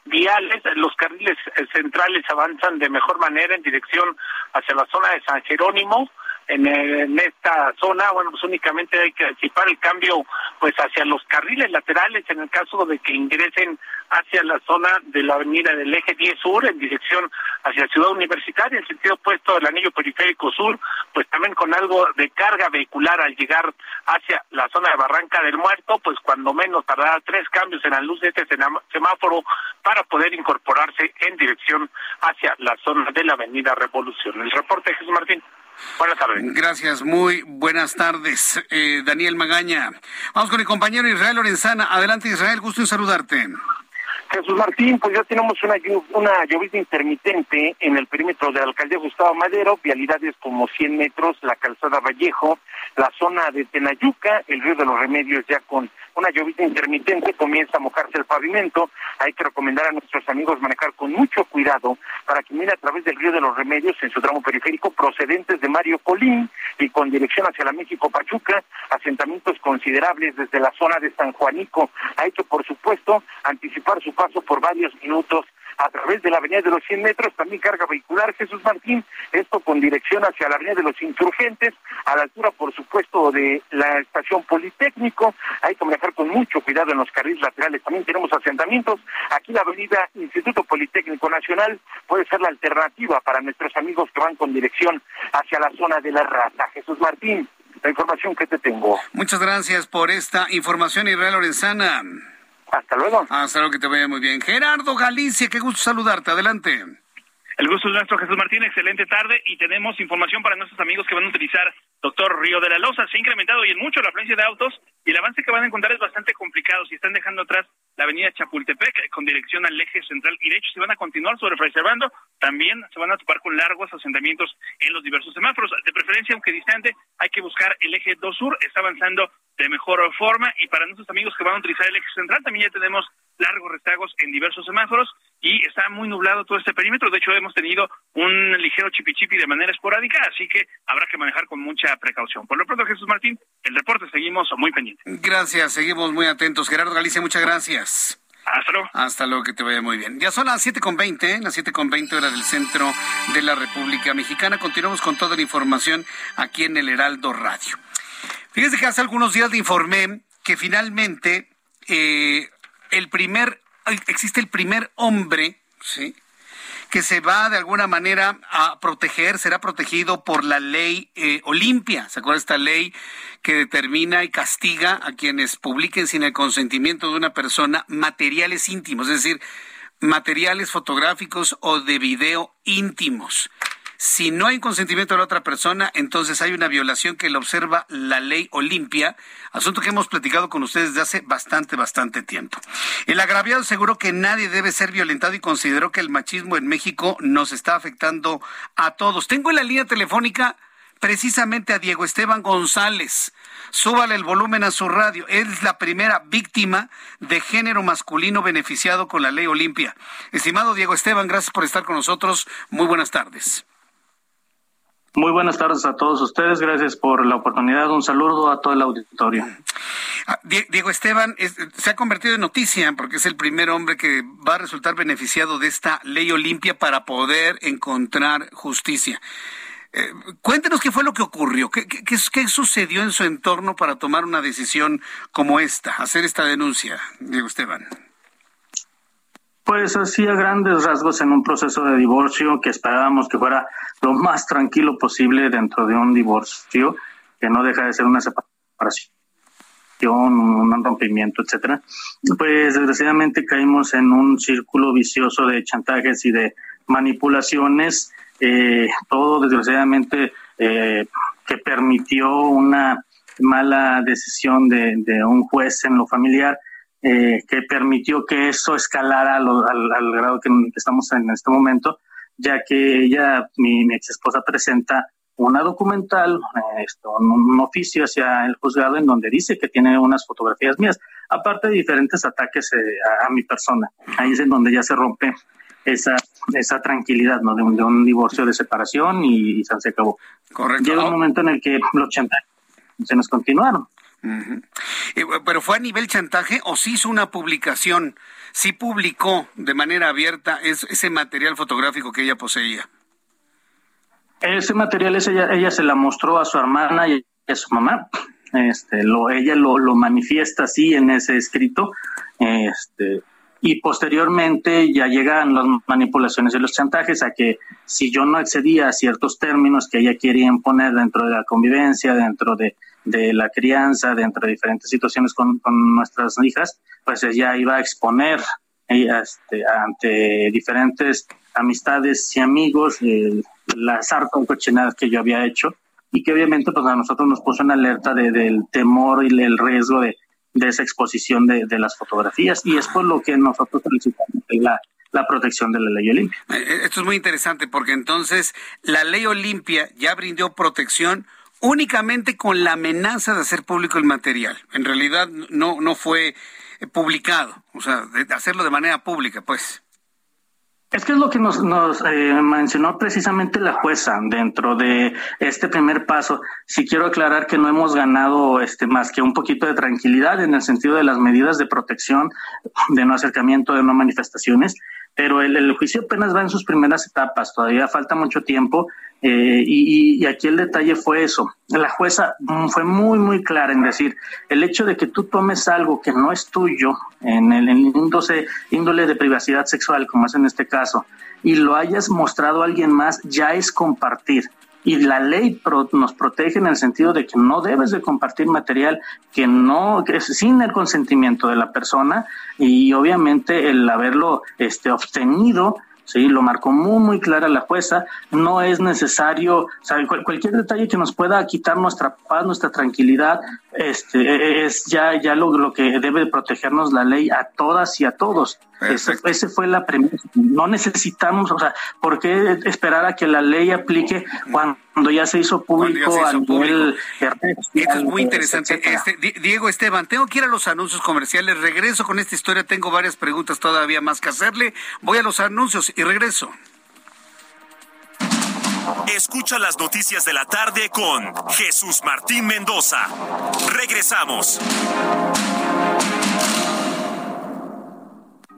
viales, los carriles eh, centrales avanzan de mejor manera en dirección hacia la zona de San Jerónimo, en, esta zona, bueno, pues únicamente hay que anticipar el cambio pues hacia los carriles laterales en el caso de que ingresen hacia la zona de la avenida del eje 10 sur en dirección hacia Ciudad Universitaria, en sentido opuesto del anillo periférico sur, pues también con algo de carga vehicular al llegar hacia la zona de Barranca del Muerto, pues cuando menos tardará tres cambios en la luz de este semáforo para poder incorporarse en dirección hacia la zona de la avenida Revolución. El reporte Jesús Martín. Buenas tardes. Gracias, muy buenas tardes, eh, Daniel Magaña. Vamos con el compañero Israel Lorenzana. Adelante, Israel, gusto en saludarte. Jesús Martín, pues ya tenemos una, una llovizna intermitente en el perímetro de la alcaldía Gustavo Madero, vialidades como 100 metros, la calzada Vallejo, la zona de Tenayuca, el río de los Remedios ya con una llovizna intermitente comienza a mojarse el pavimento. Hay que recomendar a nuestros amigos manejar con mucho cuidado para que mire a través del río de los Remedios en su tramo periférico procedentes de Mario Colín y con dirección hacia la México Pachuca, asentamientos considerables desde la zona de San Juanico. Hay que, por supuesto, anticipar su paso por varios minutos a través de la avenida de los 100 metros, también carga vehicular Jesús Martín, esto con dirección hacia la avenida de los insurgentes, a la altura, por supuesto, de la estación Politécnico, hay que manejar con mucho cuidado en los carriles laterales, también tenemos asentamientos, aquí la avenida Instituto Politécnico Nacional puede ser la alternativa para nuestros amigos que van con dirección hacia la zona de la raza. Jesús Martín, la información que te tengo. Muchas gracias por esta información, Israel Lorenzana. Hasta luego. Hasta luego, que te vaya muy bien. Gerardo Galicia, qué gusto saludarte. Adelante. El gusto es nuestro, Jesús Martín. Excelente tarde y tenemos información para nuestros amigos que van a utilizar Doctor Río de la Loza. Se ha incrementado y en mucho la afluencia de autos y el avance que van a encontrar es bastante complicado. Si están dejando atrás la avenida Chapultepec con dirección al eje central y de hecho si van a continuar sobre reservando, también se van a topar con largos asentamientos en los diversos semáforos. De preferencia, aunque distante, hay que buscar el eje 2 sur. Está avanzando de mejor forma y para nuestros amigos que van a utilizar el eje central también ya tenemos largos rezagos en diversos semáforos y está muy nublado todo este perímetro. De hecho, hemos tenido un ligero chipichipi de manera esporádica, así que habrá que manejar con mucha precaución. Por lo pronto, Jesús Martín, el reporte seguimos muy pendientes. Gracias, seguimos muy atentos. Gerardo Galicia, muchas gracias. Hasta luego. Hasta luego, que te vaya muy bien. Ya son las 7.20, ¿eh? las 7.20 horas del centro de la República Mexicana. Continuamos con toda la información aquí en el Heraldo Radio. Fíjense que hace algunos días le informé que finalmente eh, el primer, existe el primer hombre, ¿sí? que se va de alguna manera a proteger, será protegido por la ley eh, Olimpia. ¿Se acuerda esta ley que determina y castiga a quienes publiquen sin el consentimiento de una persona materiales íntimos, es decir, materiales fotográficos o de video íntimos? Si no hay consentimiento de la otra persona, entonces hay una violación que lo observa la ley Olimpia, asunto que hemos platicado con ustedes desde hace bastante, bastante tiempo. El agraviado aseguró que nadie debe ser violentado y consideró que el machismo en México nos está afectando a todos. Tengo en la línea telefónica precisamente a Diego Esteban González. Súbale el volumen a su radio. Él es la primera víctima de género masculino beneficiado con la ley Olimpia. Estimado Diego Esteban, gracias por estar con nosotros. Muy buenas tardes. Muy buenas tardes a todos ustedes. Gracias por la oportunidad. Un saludo a todo el auditorio. Ah, Diego Esteban se ha convertido en noticia porque es el primer hombre que va a resultar beneficiado de esta ley Olimpia para poder encontrar justicia. Eh, cuéntenos qué fue lo que ocurrió, ¿Qué, qué, qué, sucedió en su entorno para tomar una decisión como esta, hacer esta denuncia, Diego Esteban. Pues así a grandes rasgos en un proceso de divorcio que esperábamos que fuera lo más tranquilo posible dentro de un divorcio, que no deja de ser una separación, un rompimiento, etcétera. Pues desgraciadamente caímos en un círculo vicioso de chantajes y de manipulaciones, eh, todo desgraciadamente eh, que permitió una mala decisión de, de un juez en lo familiar eh, que permitió que eso escalara al, grado que, estamos en este momento, ya que ella, mi, ex esposa, presenta una documental, esto, un, oficio hacia el juzgado en donde dice que tiene unas fotografías mías, aparte de diferentes ataques eh, a, mi persona. Ahí es en donde ya se rompe esa, esa tranquilidad ¿no? de, un, divorcio de separación y, se acabó. Correcto. Llega un momento en el que los chantajes se nos continuaron. ¿Pero fue a nivel chantaje o sí hizo una publicación? ¿Sí publicó de manera abierta ese material fotográfico que ella poseía? Ese material ella, ella se la mostró a su hermana y a su mamá. Este, lo, ella lo, lo manifiesta así en ese escrito. Este, y posteriormente ya llegan las manipulaciones y los chantajes a que si yo no accedía a ciertos términos que ella quería imponer dentro de la convivencia, dentro de, de la crianza, de diferentes situaciones con, con nuestras hijas, pues ella iba a exponer este, ante diferentes amistades y amigos eh, la sarta cochinada que yo había hecho y que obviamente pues a nosotros nos puso en alerta de, del temor y el riesgo de de esa exposición de, de las fotografías y es por lo que nosotros solicitamos la, la protección de la ley Olimpia. Eh, eh, esto es muy interesante porque entonces la ley Olimpia ya brindó protección únicamente con la amenaza de hacer público el material. En realidad no, no fue publicado, o sea, de hacerlo de manera pública, pues. Es que es lo que nos, nos eh, mencionó precisamente la jueza dentro de este primer paso. Si quiero aclarar que no hemos ganado este más que un poquito de tranquilidad en el sentido de las medidas de protección, de no acercamiento, de no manifestaciones, pero el, juicio apenas va en sus primeras etapas, todavía falta mucho tiempo eh, y, aquí el detalle fue eso. La jueza mm, fue muy, muy clara en decir, el hecho de que tú tomes algo que no es tuyo en el índole, índole de privacidad sexual, como es en este caso, y lo hayas mostrado a alguien más, ya es compartir y la ley nos protege en el sentido de que no debes de compartir material que no que es sin el consentimiento de la persona y obviamente el haberlo este obtenido Sí, lo marcó muy, muy clara la jueza. No es necesario, ¿sabe? cualquier detalle que nos pueda quitar nuestra paz, nuestra tranquilidad, este, e, e, es ya, ya lo, lo que debe protegernos la ley a todas y a todos. Ese, ese, fue la premisa. No necesitamos, o sea, ¿por qué esperar a que la ley aplique cuando ya se hizo público a nivel Esto es muy interesante. Este, Diego Esteban, tengo que ir a los anuncios comerciales. Regreso con esta historia. Tengo varias preguntas todavía más que hacerle. Voy a los anuncios y regreso. Escucha las noticias de la tarde con Jesús Martín Mendoza. Regresamos.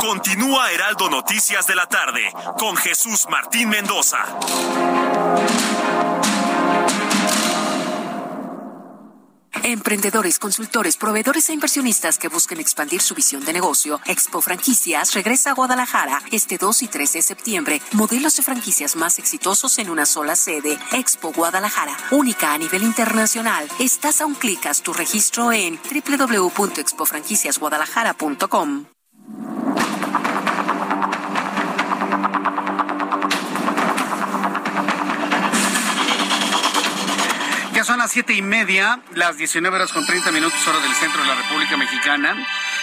Continúa Heraldo Noticias de la tarde con Jesús Martín Mendoza. Emprendedores, consultores, proveedores e inversionistas que busquen expandir su visión de negocio, Expo Franquicias regresa a Guadalajara este 2 y 3 de septiembre. Modelos de franquicias más exitosos en una sola sede. Expo Guadalajara, única a nivel internacional. Estás a un clic, haz tu registro en www.expofranquiciasguadalajara.com. siete y media, las 19 horas con 30 minutos, hora del centro de la República Mexicana.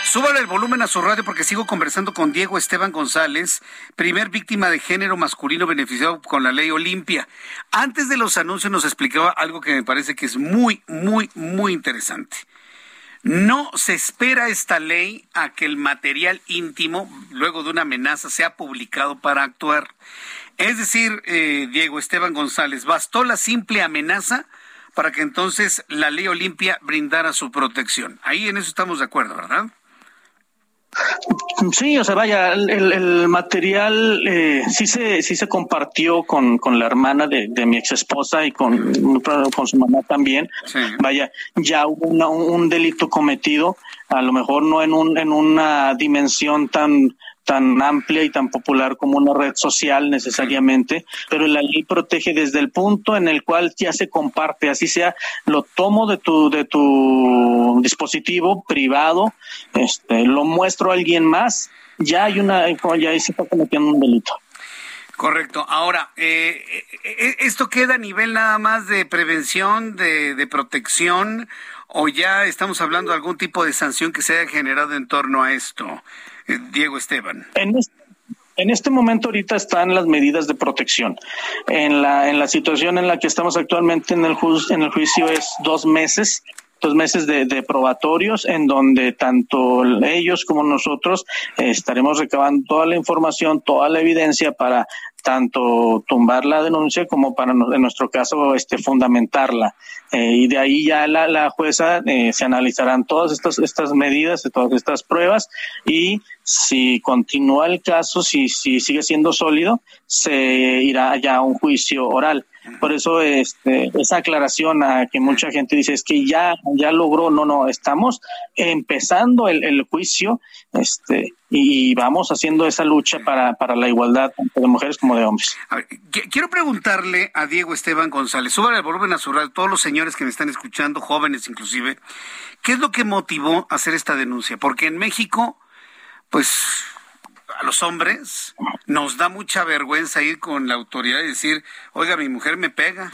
Súbale el volumen a su radio porque sigo conversando con Diego Esteban González, primer víctima de género masculino beneficiado con la ley Olimpia. Antes de los anuncios nos explicaba algo que me parece que es muy, muy, muy interesante. No se espera esta ley a que el material íntimo, luego de una amenaza, sea publicado para actuar. Es decir, eh, Diego Esteban González, bastó la simple amenaza para que entonces la ley Olimpia brindara su protección. Ahí en eso estamos de acuerdo, ¿verdad? Sí, o sea, vaya, el, material eh, sí se sí se compartió con, con la hermana de, mi ex esposa y con, con su mamá también. Vaya, ya hubo un delito cometido, a lo mejor no en un en una dimensión tan tan amplia y tan popular como una red social necesariamente, pero la ley protege desde el punto en el cual ya se comparte, así sea, lo tomo de tu de tu dispositivo privado, este, lo muestro a alguien más, ya hay una, ya ahí se está cometiendo un delito. Correcto. Ahora, eh, eh, ¿esto queda a nivel nada más de prevención, de, de protección, o ya estamos hablando de algún tipo de sanción que se haya generado en torno a esto? Diego Esteban. En este, momento ahorita están las medidas de protección. En la, en la situación en la que estamos actualmente en el, en el juicio es dos meses dos meses de, probatorios en donde tanto ellos como nosotros estaremos recabando toda la información, toda la evidencia para tanto tumbar la denuncia como para en nuestro caso este fundamentarla. Eh, y de ahí ya la, la jueza eh, se analizarán todas estas estas medidas todas estas pruebas y si continúa el caso si si sigue siendo sólido se irá ya a un juicio oral por eso este, esa aclaración a que mucha gente dice es que ya, ya logró, no, no, estamos empezando el, el juicio este, y vamos haciendo esa lucha para, para la igualdad tanto de mujeres como de hombres. quiero preguntarle a Diego Esteban González, suba el volumen a su radio, todos los señores que me están escuchando, jóvenes inclusive, ¿qué es lo que motivó a hacer esta denuncia? Porque en México, pues a los hombres nos da mucha vergüenza ir con la autoridad y decir, oiga, mi mujer me pega.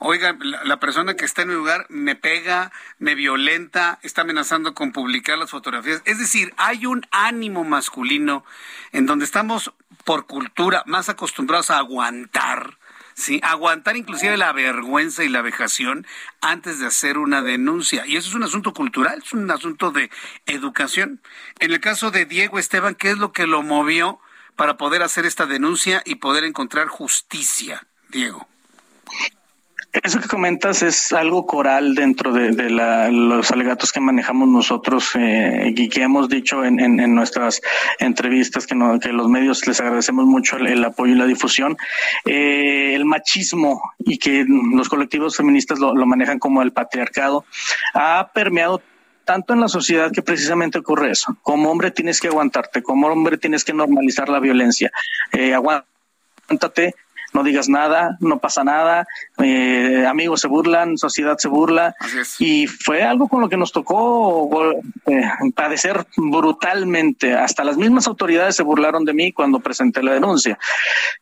Oiga, la, persona que está en mi lugar me pega, me violenta, está amenazando con publicar las fotografías. Es decir, hay un ánimo masculino en donde estamos por cultura más acostumbrados a aguantar ¿sí? Aguantar inclusive la vergüenza y la vejación antes de hacer una denuncia. Y eso es un asunto cultural, es un asunto de educación. En el caso de Diego Esteban, ¿qué es lo que lo movió para poder hacer esta denuncia y poder encontrar justicia, Diego? Eso que comentas es algo coral dentro de, los alegatos que manejamos nosotros eh, y que hemos dicho en, nuestras entrevistas que, que, los medios les agradecemos mucho el, apoyo y la difusión. Eh, el machismo y que los colectivos feministas lo, manejan como el patriarcado ha permeado tanto en la sociedad que precisamente ocurre eso. Como hombre tienes que aguantarte, como hombre tienes que normalizar la violencia. Eh, aguántate, no digas nada, no pasa nada, eh, amigos se burlan, sociedad se burla. Y fue algo con lo que nos tocó eh, padecer brutalmente. Hasta las mismas autoridades se burlaron de mí cuando presenté la denuncia.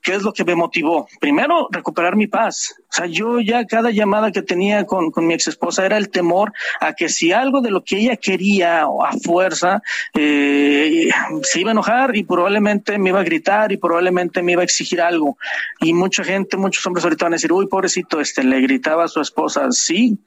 ¿Qué es lo que me motivó? Primero, recuperar mi paz. O sea, yo ya cada llamada que tenía con, con mi ex esposa era el temor a que si algo de lo que ella quería a fuerza eh, se iba a enojar y probablemente me iba a gritar y probablemente me iba a exigir algo. Y mucha gente, muchos hombres ahorita van a decir, uy, pobrecito, este, le gritaba a su esposa, sí,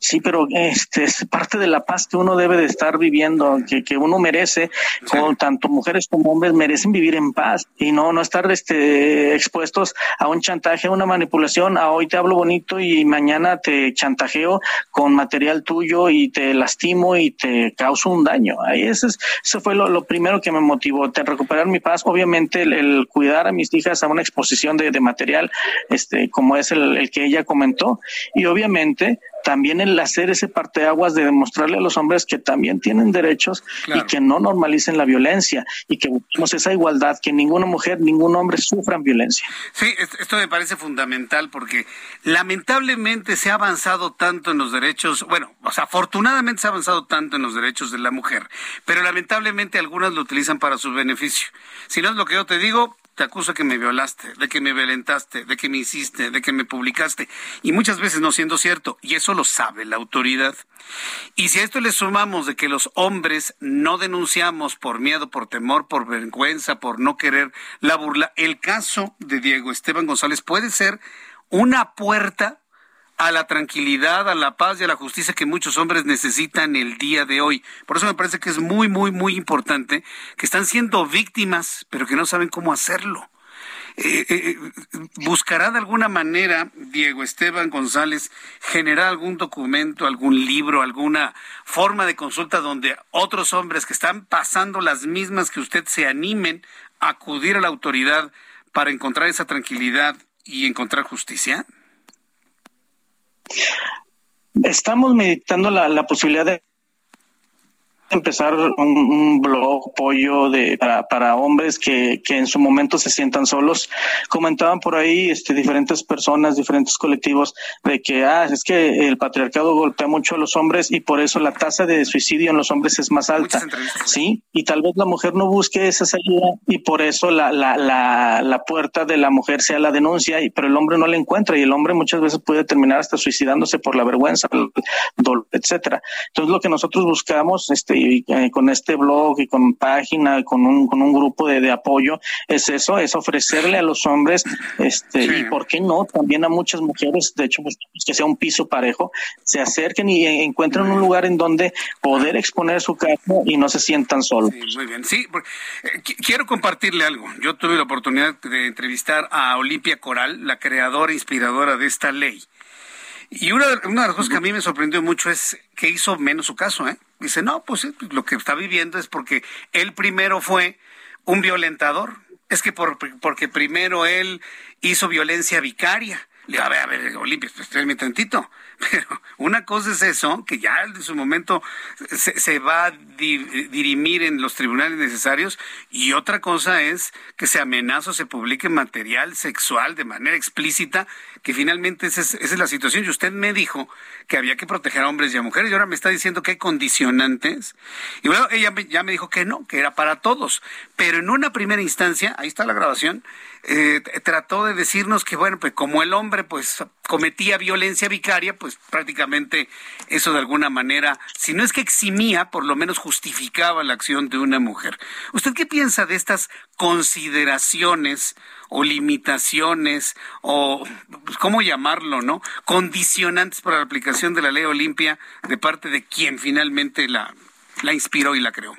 Sí, pero este es parte de la paz que uno debe de estar viviendo, que, que uno merece, con tanto mujeres como hombres merecen vivir en paz y no no estar este expuestos a un chantaje, a una manipulación, a hoy te hablo bonito y mañana te chantajeo con material tuyo y te lastimo y te causo un daño. Ahí ese, eso fue lo, primero que me motivó, te recuperar mi paz, obviamente el, cuidar a mis hijas a una exposición de, de material, este como es el, el que ella comentó y obviamente también el hacer ese parteaguas de demostrarle a los hombres que también tienen derechos y que no normalicen la violencia y que busquemos esa igualdad, que ninguna mujer, ningún hombre sufran violencia. Sí, esto me parece fundamental porque lamentablemente se ha avanzado tanto en los derechos, bueno, o sea, afortunadamente se ha avanzado tanto en los derechos de la mujer, pero lamentablemente algunas lo utilizan para su beneficio. Si no es lo que yo te digo, te acuso de que me violaste, de que me violentaste, de que me hiciste, de que me publicaste. Y muchas veces no siendo cierto. Y eso lo sabe la autoridad. Y si a esto le sumamos de que los hombres no denunciamos por miedo, por temor, por vergüenza, por no querer la burla, el caso de Diego Esteban González puede ser una puerta a la tranquilidad, a la paz y a la justicia que muchos hombres necesitan el día de hoy. Por eso me parece que es muy, muy, muy importante que están siendo víctimas, pero que no saben cómo hacerlo. Eh, eh, ¿Buscará de alguna manera Diego Esteban González generar algún documento, algún libro, alguna forma de consulta donde otros hombres que están pasando las mismas que usted se animen a acudir a la autoridad para encontrar esa tranquilidad y encontrar justicia? Estamos meditando la, posibilidad de empezar un, blog pollo de para, para hombres que, que, en su momento se sientan solos. Comentaban por ahí este, diferentes personas, diferentes colectivos, de que ah, es que el patriarcado golpea mucho a los hombres y por eso la tasa de suicidio en los hombres es más alta. Sí, y tal vez la mujer no busque esa salida y por eso la, la, la, la puerta de la mujer sea la denuncia, y, pero el hombre no la encuentra y el hombre muchas veces puede terminar hasta suicidándose por la vergüenza, dolor, etcétera. Entonces lo que nosotros buscamos, este, y eh, con este blog y con página, con un, con un grupo de, de, apoyo, es eso, es ofrecerle a los hombres, este, y por qué no, también a muchas mujeres, de hecho, pues, que sea un piso parejo, se acerquen y encuentren un lugar en donde poder exponer su caso y no se sientan solos. muy bien, sí, eh, quiero compartirle algo. Yo tuve la oportunidad de entrevistar a Olimpia Coral, la creadora e inspiradora de esta ley. Y una, una de las cosas que a mí me sorprendió mucho es que hizo menos su caso, ¿eh? Dice, no, pues lo que está viviendo es porque él primero fue un violentador. Es que por, porque primero él hizo violencia vicaria. Le digo, a ver, a ver, Olimpia, pues espérame tantito. Pero una cosa es eso, que ya en su momento se, se va a dirimir en los tribunales necesarios, y otra cosa es que se amenaza o se publique material sexual de manera explícita, que finalmente esa es, la situación. Y usted me dijo que había que proteger a hombres y a mujeres, y ahora me está diciendo que hay condicionantes. Y bueno, ella ya me dijo que no, que era para todos. Pero en una primera instancia, ahí está la grabación, eh, trató de decirnos que, bueno, pues como el hombre pues cometía violencia vicaria, pues prácticamente eso de alguna manera, si no es que eximía, por lo menos justificaba la acción de una mujer. ¿Usted qué piensa de estas consideraciones o limitaciones o, ¿cómo llamarlo, no? Condicionantes para la aplicación de la ley Olimpia de parte de quien finalmente la, la inspiró y la creó.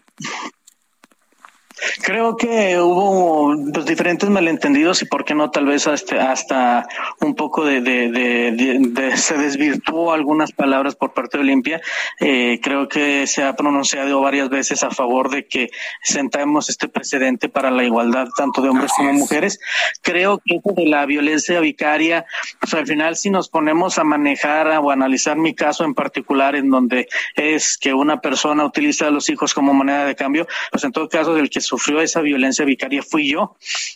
Creo que hubo pues, diferentes malentendidos y por qué no tal vez hasta, hasta un poco de, de, de, se desvirtuó algunas palabras por parte de Olimpia. Eh, creo que se ha pronunciado varias veces a favor de que sentamos este precedente para la igualdad tanto de hombres como mujeres. Creo que eso de la violencia vicaria, pues al final si nos ponemos a manejar o analizar mi caso en particular en donde es que una persona utiliza a los hijos como moneda de cambio, pues en todo caso del que sufrió esa violencia vicaria fui yo.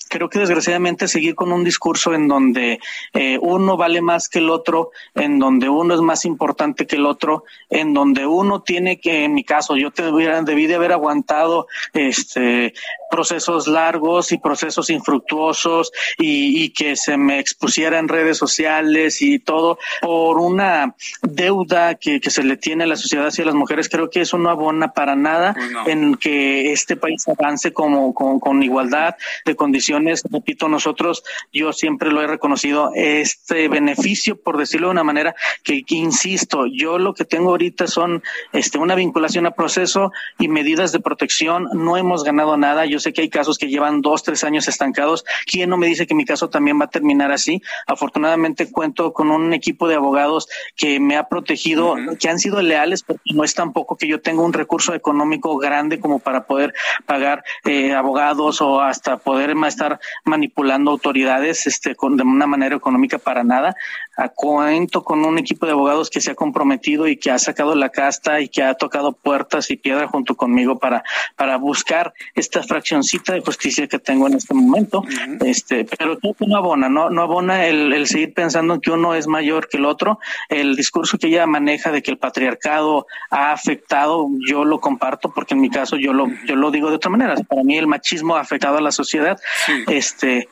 Creo que desgraciadamente seguir con un discurso en donde eh, uno vale más que el otro, en donde uno es más importante que el otro, en donde uno tiene que, en mi caso, yo te debí de haber aguantado este procesos largos y procesos infructuosos y, y que se me expusiera en redes sociales y todo por una deuda que, que, se le tiene a la sociedad hacia las mujeres, creo que eso no abona para nada pues no. en que este país avance como con, con, igualdad de condiciones. Repito, nosotros, yo siempre lo he reconocido, este beneficio, por decirlo de una manera, que, que insisto, yo lo que tengo ahorita son este, una vinculación a proceso y medidas de protección. No hemos ganado nada. Yo sé que hay casos que llevan dos, tres años estancados. ¿Quién no me dice que mi caso también va a terminar así? Afortunadamente cuento con un equipo de abogados que me ha protegido, uh -huh. que han sido leales, porque no es tampoco que yo tenga un recurso económico grande como para poder pagar eh, abogados o hasta poder estar manipulando autoridades este, con, de una manera económica para nada. A, cuento con un equipo de abogados que se ha comprometido y que ha sacado la casta y que ha tocado puertas y piedra junto conmigo para, para buscar esta fracción nocioncita de justicia que tengo en este momento, este, pero creo que no abona, no, no abona el, el seguir pensando que uno es mayor que el otro. El discurso que ella maneja de que el patriarcado ha afectado, yo lo comparto porque en mi caso yo lo, yo lo digo de otra manera. Para mí el machismo ha afectado a la sociedad. Este,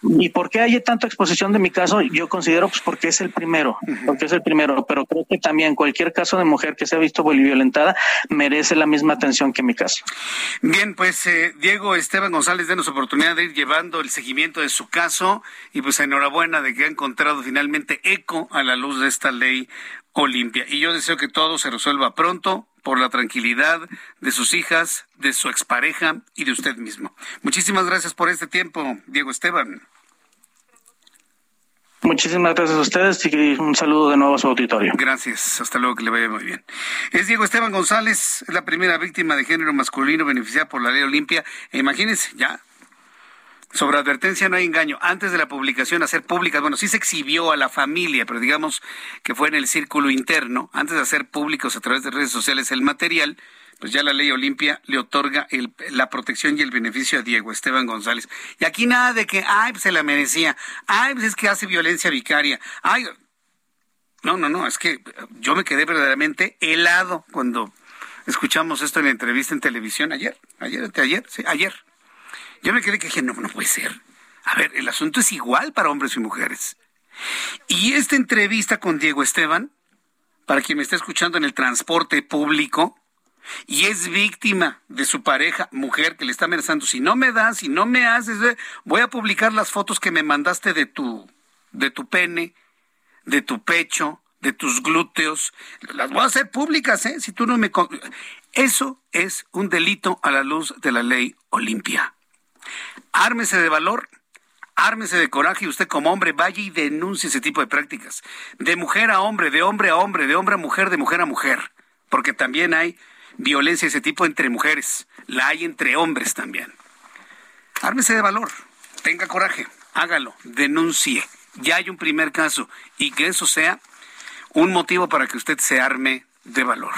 ¿Y por qué hay tanta exposición de mi caso? Yo considero pues porque es el primero, porque es el primero, pero creo que también cualquier caso de mujer que se ha visto violentada merece la misma atención que mi caso. Bien, pues eh, Diego Esteban González, denos oportunidad de ir llevando el seguimiento de su caso y pues enhorabuena de que ha encontrado finalmente eco a la luz de esta ley Olimpia. Y yo deseo que todo se resuelva pronto por la tranquilidad de sus hijas, de su expareja y de usted mismo. Muchísimas gracias por este tiempo, Diego Esteban. Muchísimas gracias a ustedes y un saludo de nuevo a su auditorio. Gracias, hasta luego, que le vaya muy bien. Es Diego Esteban González, la primera víctima de género masculino beneficiada por la ley Olimpia. E imagínense, ya sobre advertencia no hay engaño. Antes de la publicación, hacer públicas, bueno, sí se exhibió a la familia, pero digamos que fue en el círculo interno. Antes de hacer públicos a través de redes sociales el material, pues ya la ley Olimpia le otorga la protección y el beneficio a Diego Esteban González. Y aquí nada de que, ay, pues se la merecía. Ay, pues es que hace violencia vicaria. Ay, no, no, no, es que yo me quedé verdaderamente helado cuando escuchamos esto en la entrevista en televisión ayer, ayer, ayer, sí, ayer. Yo me quedé que dije, no, no puede ser. A ver, el asunto es igual para hombres y mujeres. Y esta entrevista con Diego Esteban, para quien me está escuchando en el transporte público, y es víctima de su pareja, mujer, que le está amenazando, si no me das, si no me haces, voy a publicar las fotos que me mandaste de tu, de tu pene, de tu pecho, de tus glúteos, las voy a hacer públicas, ¿eh? Si tú no me... Eso es un delito a la luz de la ley Olimpia. Ármese de valor, ármese de coraje y usted como hombre vaya y denuncie ese tipo de prácticas. De mujer a hombre, de hombre a hombre, de hombre a mujer, de mujer a mujer. Porque también hay violencia de ese tipo entre mujeres. La hay entre hombres también. Ármese de valor, tenga coraje, hágalo, denuncie. Ya hay un primer caso y que eso sea un motivo para que usted se arme de valor.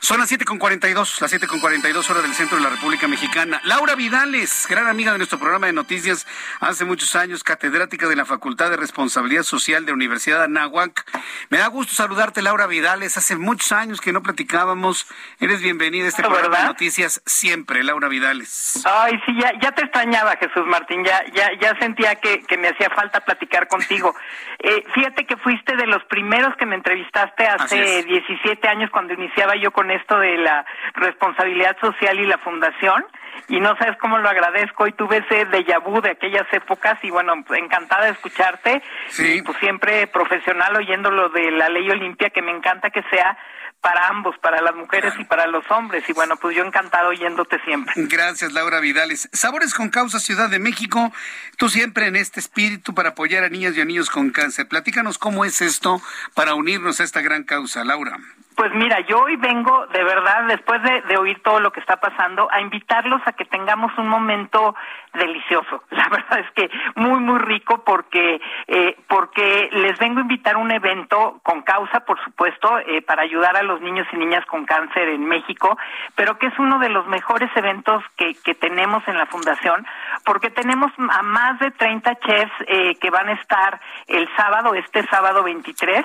Son las 7.42, las 7.42 horas del centro de la República Mexicana. Laura Vidales, gran amiga de nuestro programa de noticias hace muchos años, catedrática de la Facultad de Responsabilidad Social de la Universidad de Anáhuac. Me da gusto saludarte, Laura Vidales. Hace muchos años que no platicábamos. Eres bienvenida a este programa de noticias siempre, Laura Vidales. Ay, sí, ya, ya te extrañaba, Jesús Martín. Ya, ya, ya sentía que, que me hacía falta platicar contigo. Eh, fíjate que fuiste de los primeros que me entrevistaste hace 17 años cuando iniciaba yo con esto de la responsabilidad social y la fundación y no sabes cómo lo agradezco y tuve ese déjà vu de aquellas épocas y bueno, encantada de escucharte y pues siempre profesional oyendo lo de la ley Olimpia que me encanta que sea para ambos, para las mujeres y para los hombres. Y bueno, pues yo encantado oyéndote siempre. Gracias, Laura Vidales. Sabores con Causa Ciudad de México, tú siempre en este espíritu para apoyar a niñas y a niños con cáncer. Platícanos cómo es esto para unirnos a esta gran causa, Laura. Pues mira, yo hoy vengo de verdad, después de, oír todo lo que está pasando, a invitarlos a que tengamos un momento delicioso. La verdad es que muy, muy rico porque, eh, porque les vengo a invitar a un evento con causa, por supuesto, eh, para ayudar a los niños y niñas con cáncer en México, pero que es uno de los mejores eventos que, que tenemos en la Fundación, porque tenemos a más de 30 chefs eh, que van a estar el sábado, este sábado 23,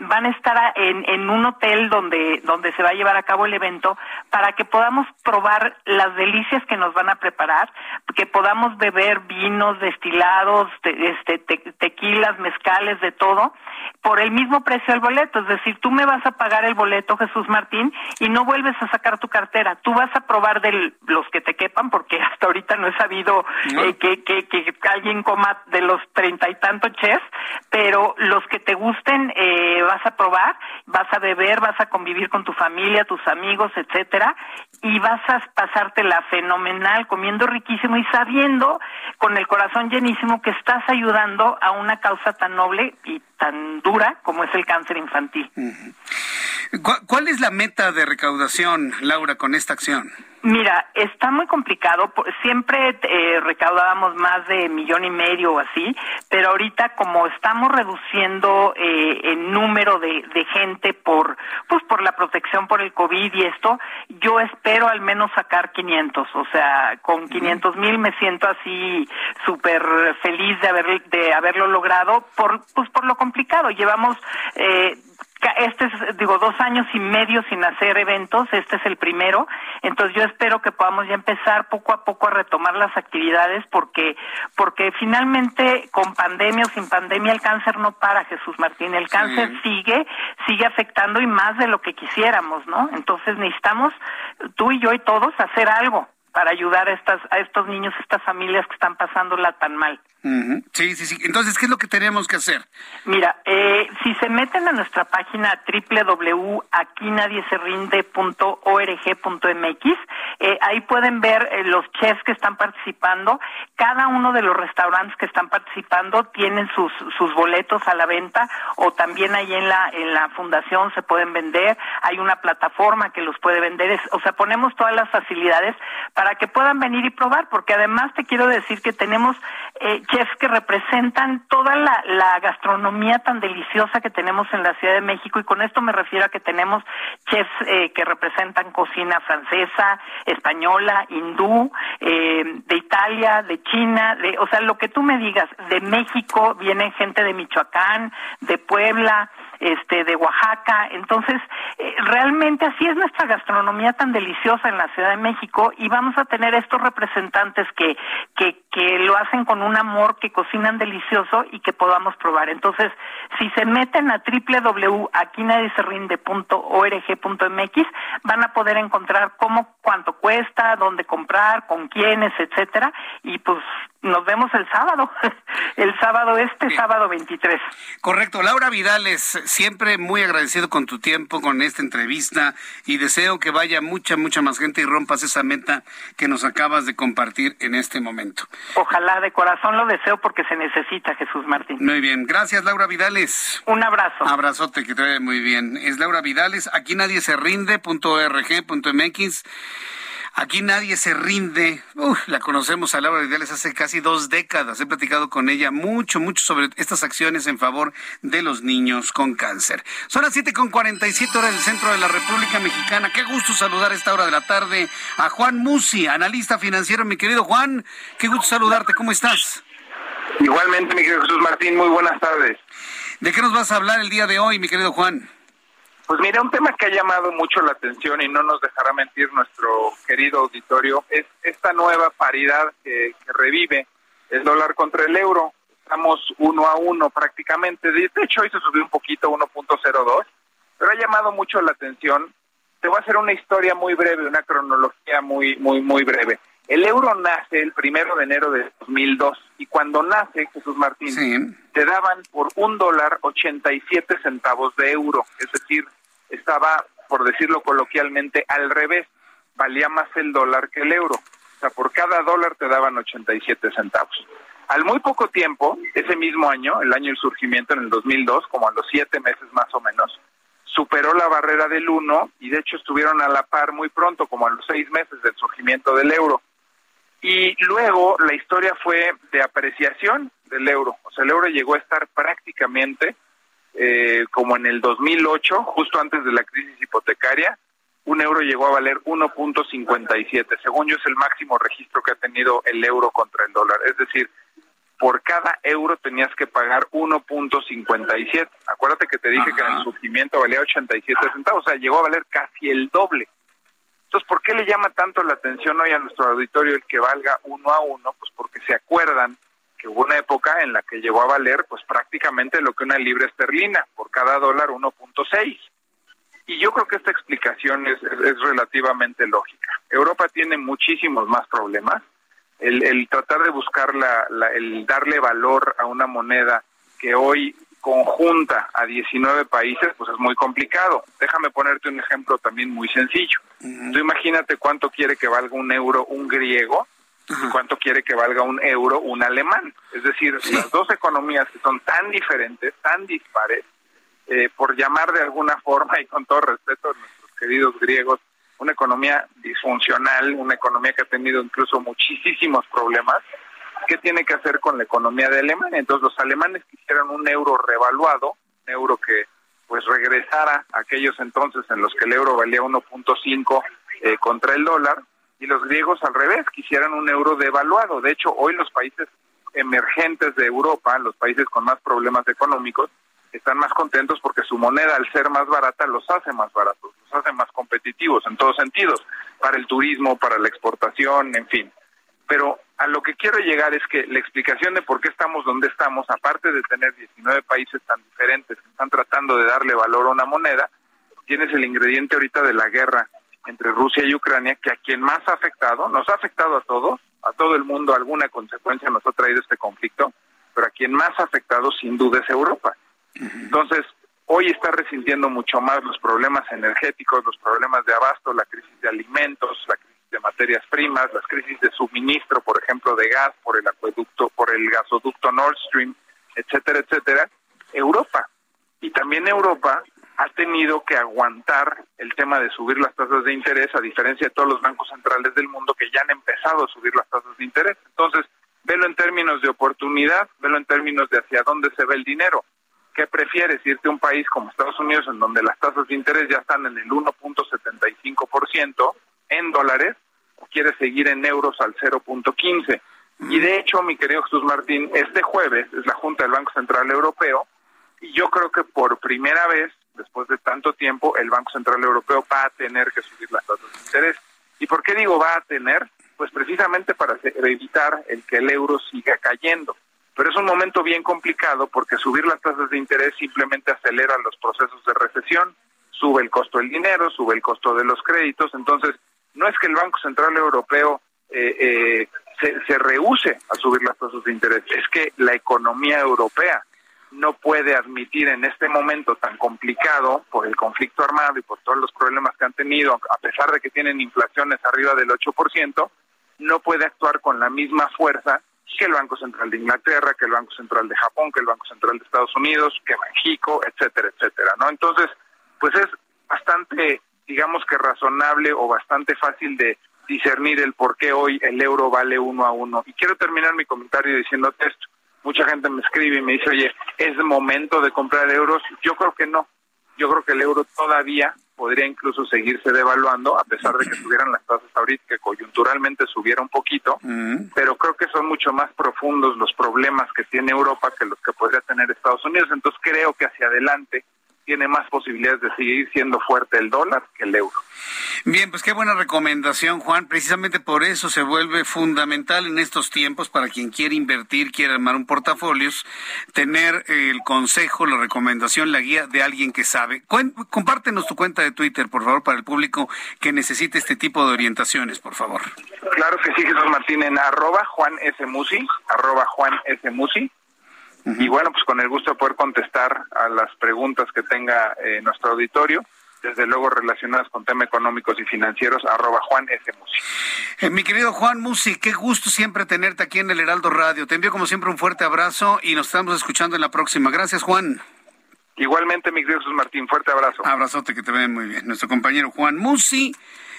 van a estar en, en un hotel donde, donde se va a llevar a cabo el evento para que podamos probar las delicias que nos van a preparar, que podamos beber vinos, destilados, este, tequilas, mezcales, de todo, por el mismo precio del boleto. Es decir, tú me vas a pagar el boleto, Jesús Martín, y no vuelves a sacar tu cartera. Tú vas a probar de los que te quepan, porque hasta ahorita no he sabido eh, que, que, que, alguien coma de los treinta y tantos chefs, pero los que te gusten eh, vas a probar, vas a beber, vas a convivir con tu familia, tus amigos, etcétera, y vas a pasártela fenomenal, comiendo riquísimo y sabiendo con el corazón llenísimo que estás ayudando a una causa tan noble y tan dura como es el cáncer infantil. ¿Cuál es la meta de recaudación, Laura, con esta acción? Mira, está muy complicado. Siempre eh, recaudábamos más de millón y medio o así, pero ahorita como estamos reduciendo eh, el número de, gente por, pues por la protección por el COVID y esto, yo espero al menos sacar 500. O sea, con 500 mil me siento así súper feliz de haber de haberlo logrado por, pues por lo complicado. Llevamos eh, este es, digo, dos años y medio sin hacer eventos, este es el primero, entonces yo espero que podamos ya empezar poco a poco a retomar las actividades porque, porque finalmente con pandemia o sin pandemia el cáncer no para, Jesús Martín, el cáncer sigue, sigue afectando y más de lo que quisiéramos, ¿no? Entonces necesitamos, tú y yo y todos, hacer algo para ayudar a estas a estos niños, a estas familias que están pasándola tan mal. Sí, sí, sí. Entonces, ¿qué es lo que tenemos que hacer? Mira, eh, si se meten a nuestra página www.aquinadieserrinde.org.mx, eh, ahí pueden ver eh, los chefs que están participando. Cada uno de los restaurantes que están participando tienen sus, sus boletos a la venta o también ahí en la, en la fundación se pueden vender. Hay una plataforma que los puede vender. o sea, ponemos todas las facilidades para que puedan venir y probar, porque además te quiero decir que tenemos eh, chefs que representan toda la, gastronomía tan deliciosa que tenemos en la Ciudad de México y con esto me refiero a que tenemos chefs eh, que representan cocina francesa, española, hindú, eh, de Italia, de China, de, o sea, lo que tú me digas, de México viene gente de Michoacán, de Puebla, este de Oaxaca. Entonces, eh, realmente así es nuestra gastronomía tan deliciosa en la Ciudad de México y vamos a tener estos representantes que, que, que lo hacen con un amor, que cocinan delicioso y que podamos probar. Entonces, si se meten a www.aquinadieserrinde.org.mx, van a poder encontrar cómo, cuánto cuesta, dónde comprar, con quiénes, etcétera, y pues nos vemos el sábado, el sábado este, sábado 23. Correcto. Laura Vidales, siempre muy agradecido con tu tiempo, con esta entrevista y deseo que vaya mucha, mucha más gente y rompas esa meta que nos acabas de compartir en este momento. Ojalá, de corazón lo deseo porque se necesita, Jesús Martín. Muy bien. Gracias, Laura Vidales. Un abrazo. Abrazote, que te vaya muy bien. Es Laura Vidales, aquí nadie se rinde, punto Aquí nadie se rinde. la conocemos a Laura Vidales hace casi dos décadas. He platicado con ella mucho, mucho sobre estas acciones en favor de los niños con cáncer. Son las siete con siete horas del centro de la República Mexicana. Qué gusto saludar a esta hora de la tarde a Juan Musi, analista financiero. Mi querido Juan, qué gusto saludarte. ¿Cómo estás? Igualmente, mi querido Jesús Martín, muy buenas tardes. ¿De qué nos vas a hablar el día de hoy, mi querido Juan? Pues mira, un tema que ha llamado mucho la atención y no nos dejará mentir nuestro querido auditorio es esta nueva paridad que, revive el dólar contra el euro. Estamos uno a uno prácticamente. De hecho, hoy se subió un poquito, 1.02, pero ha llamado mucho la atención. Te voy a hacer una historia muy breve, una cronología muy, muy, muy breve. El euro nace el primero de enero de 2002 y cuando nace, Jesús Martín, te daban por un dólar 87 centavos de euro, es decir, estaba, por decirlo coloquialmente, al revés, valía más el dólar que el euro. O sea, por cada dólar te daban 87 centavos. Al muy poco tiempo, ese mismo año, el año del surgimiento en el 2002, como a los siete meses más o menos, superó la barrera del 1 y de hecho estuvieron a la par muy pronto, como a los seis meses del surgimiento del euro. Y luego la historia fue de apreciación del euro. O sea, el euro llegó a estar prácticamente eh, como en el 2008, justo antes de la crisis hipotecaria, un euro llegó a valer 1.57. Según yo es el máximo registro que ha tenido el euro contra el dólar. Es decir, por cada euro tenías que pagar 1.57. Acuérdate que te dije que en el surgimiento valía 87 centavos, o sea, llegó a valer casi el doble. Entonces, ¿por qué le llama tanto la atención hoy a nuestro auditorio el que valga uno a uno? Pues porque se acuerdan que hubo una época en la que llegó a valer pues prácticamente lo que una libra esterlina, por cada dólar 1.6. Y yo creo que esta explicación es, es, relativamente lógica. Europa tiene muchísimos más problemas. El, el tratar de buscar la, el darle valor a una moneda que hoy conjunta a 19 países, pues es muy complicado. Déjame ponerte un ejemplo también muy sencillo. Tú imagínate cuánto quiere que valga un euro un griego cuánto quiere que valga un euro un alemán. Es decir, las dos economías que son tan diferentes, tan dispares, eh, por llamar de alguna forma, y con todo respeto a nuestros queridos griegos, una economía disfuncional, una economía que ha tenido incluso muchísimos problemas. ¿Qué tiene que hacer con la economía de Alemania? Entonces los alemanes quisieran un euro revaluado, un euro que pues regresara a aquellos entonces en los que el euro valía 1.5 eh, contra el dólar, y los griegos al revés, quisieran un euro devaluado. De hecho, hoy los países emergentes de Europa, los países con más problemas económicos, están más contentos porque su moneda, al ser más barata, los hace más baratos, los hace más competitivos en todos sentidos, para el turismo, para la exportación, en fin. Pero a lo que quiero llegar es que la explicación de por qué estamos donde estamos, aparte de tener 19 países tan diferentes que están tratando de darle valor a una moneda, tienes el ingrediente ahorita de la guerra entre Rusia y Ucrania, que a quien más ha afectado, nos ha afectado a todos, a todo el mundo, alguna consecuencia nos ha traído este conflicto, pero a quien más ha afectado sin duda es Europa. Entonces, hoy está resintiendo mucho más los problemas energéticos, los problemas de abasto, la crisis de alimentos, la crisis de materias primas, las crisis de suministro, por ejemplo, de gas por el acueducto, por el gasoducto Nord Stream, etcétera, etcétera, Europa. Y también Europa ha tenido que aguantar el tema de subir las tasas de interés, a diferencia de todos los bancos centrales del mundo que ya han empezado a subir las tasas de interés. Entonces, velo en términos de oportunidad, velo en términos de hacia dónde se ve el dinero. ¿Qué prefieres? ¿Irte a un país como Estados Unidos, en donde las tasas de interés ya están en el 1.75% en dólares, o quieres seguir en euros al 0.15%? Y de hecho, mi querido Jesús Martín, este jueves es la Junta del Banco Central Europeo, y yo creo que por primera vez después de tanto tiempo, el Banco Central Europeo va a tener que subir las tasas de interés. ¿Y por qué digo va a tener? Pues precisamente para evitar el que el euro siga cayendo. Pero es un momento bien complicado porque subir las tasas de interés simplemente acelera los procesos de recesión, sube el costo del dinero, sube el costo de los créditos. Entonces, no es que el Banco Central Europeo eh, eh, se, se rehúse a subir las tasas de interés, es que la economía europea no puede admitir en este momento tan complicado por el conflicto armado y por todos los problemas que han tenido, a pesar de que tienen inflaciones arriba del 8%, no puede actuar con la misma fuerza que el Banco Central de Inglaterra, que el Banco Central de Japón, que el Banco Central de Estados Unidos, que México, etcétera, etcétera, ¿no? Entonces, pues es bastante, digamos que razonable o bastante fácil de discernir el por qué hoy el euro vale uno a uno. Y quiero terminar mi comentario diciéndote esto mucha gente me escribe y me dice, oye, ¿es momento de comprar euros? Yo creo que no. Yo creo que el euro todavía podría incluso seguirse devaluando, a pesar de que tuvieran las tasas ahorita, que coyunturalmente subiera un poquito, pero creo que son mucho más profundos los problemas que tiene Europa que los que podría tener Estados Unidos. Entonces creo que hacia adelante tiene más posibilidades de seguir siendo fuerte el dólar que el euro. Bien, pues qué buena recomendación, Juan. Precisamente por eso se vuelve fundamental en estos tiempos para quien quiere invertir, quiere armar un portafolio, tener el consejo, la recomendación, la guía de alguien que sabe. Compártenos tu cuenta de Twitter, por favor, para el público que necesite este tipo de orientaciones, por favor. Claro que sí, Jesús Martín, en arroba Juan S. Musi, arroba Juan S. Musi. Y bueno, pues con el gusto de poder contestar a las preguntas que tenga eh, nuestro auditorio desde luego relacionadas con temas económicos y financieros, arroba Juan S. Musi. Eh, mi querido Juan Musi, qué gusto siempre tenerte aquí en el Heraldo Radio. Te envío como siempre un fuerte abrazo y nos estamos escuchando en la próxima. Gracias, Juan. Igualmente, mi querido Jesús Martín, fuerte abrazo. Abrazote, que te ven muy bien. Nuestro compañero Juan Musi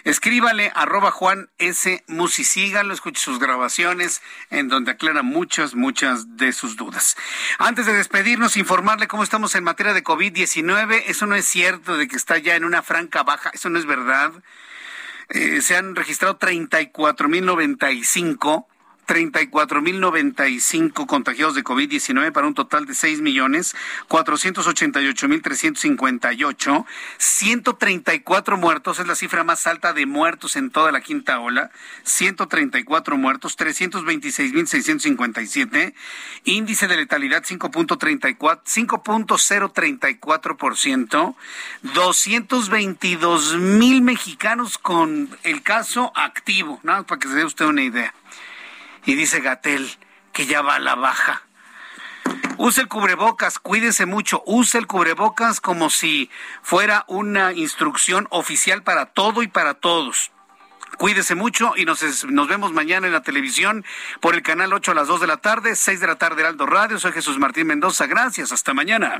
Escríbale arroba Juan S. Musi, escuche sus grabaciones en donde aclara muchas, muchas de sus dudas. Antes de despedirnos, informarle cómo estamos en materia de COVID-19. Eso no es cierto de que está ya en una franca baja, eso no es verdad. Eh, se han registrado 34.095 34.095 contagiados de COVID-19 para un total de 6.488.358. 134 muertos, es la cifra más alta de muertos en toda la quinta ola. 134 muertos, 326.657. Índice de letalidad 5.34, 5.034%. 222.000 mexicanos con el caso activo, nada para que se dé usted una idea. Y dice Gatel que ya va a la baja. Use el cubrebocas, cuídese mucho, use el cubrebocas como si fuera una instrucción oficial para todo y para todos. Cuídese mucho y nos, nos vemos mañana en la televisión por el canal 8 a las 2 de la tarde, 6 de la tarde Heraldo Radio. Soy Jesús Martín Mendoza. Gracias. Hasta mañana.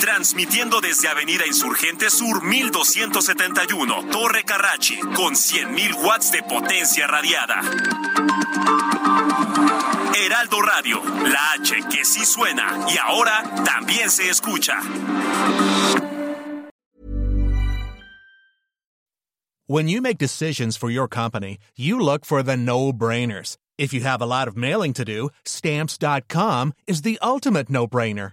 Transmitiendo desde Avenida Insurgente Sur 1271, Torre Carrachi, con 100.000 watts de potencia radiada. Heraldo Radio, la H que sí suena y ahora también se escucha. When you make decisions for your company, you look for the no-brainers. If you have a lot of mailing to do, stamps.com is the ultimate no-brainer.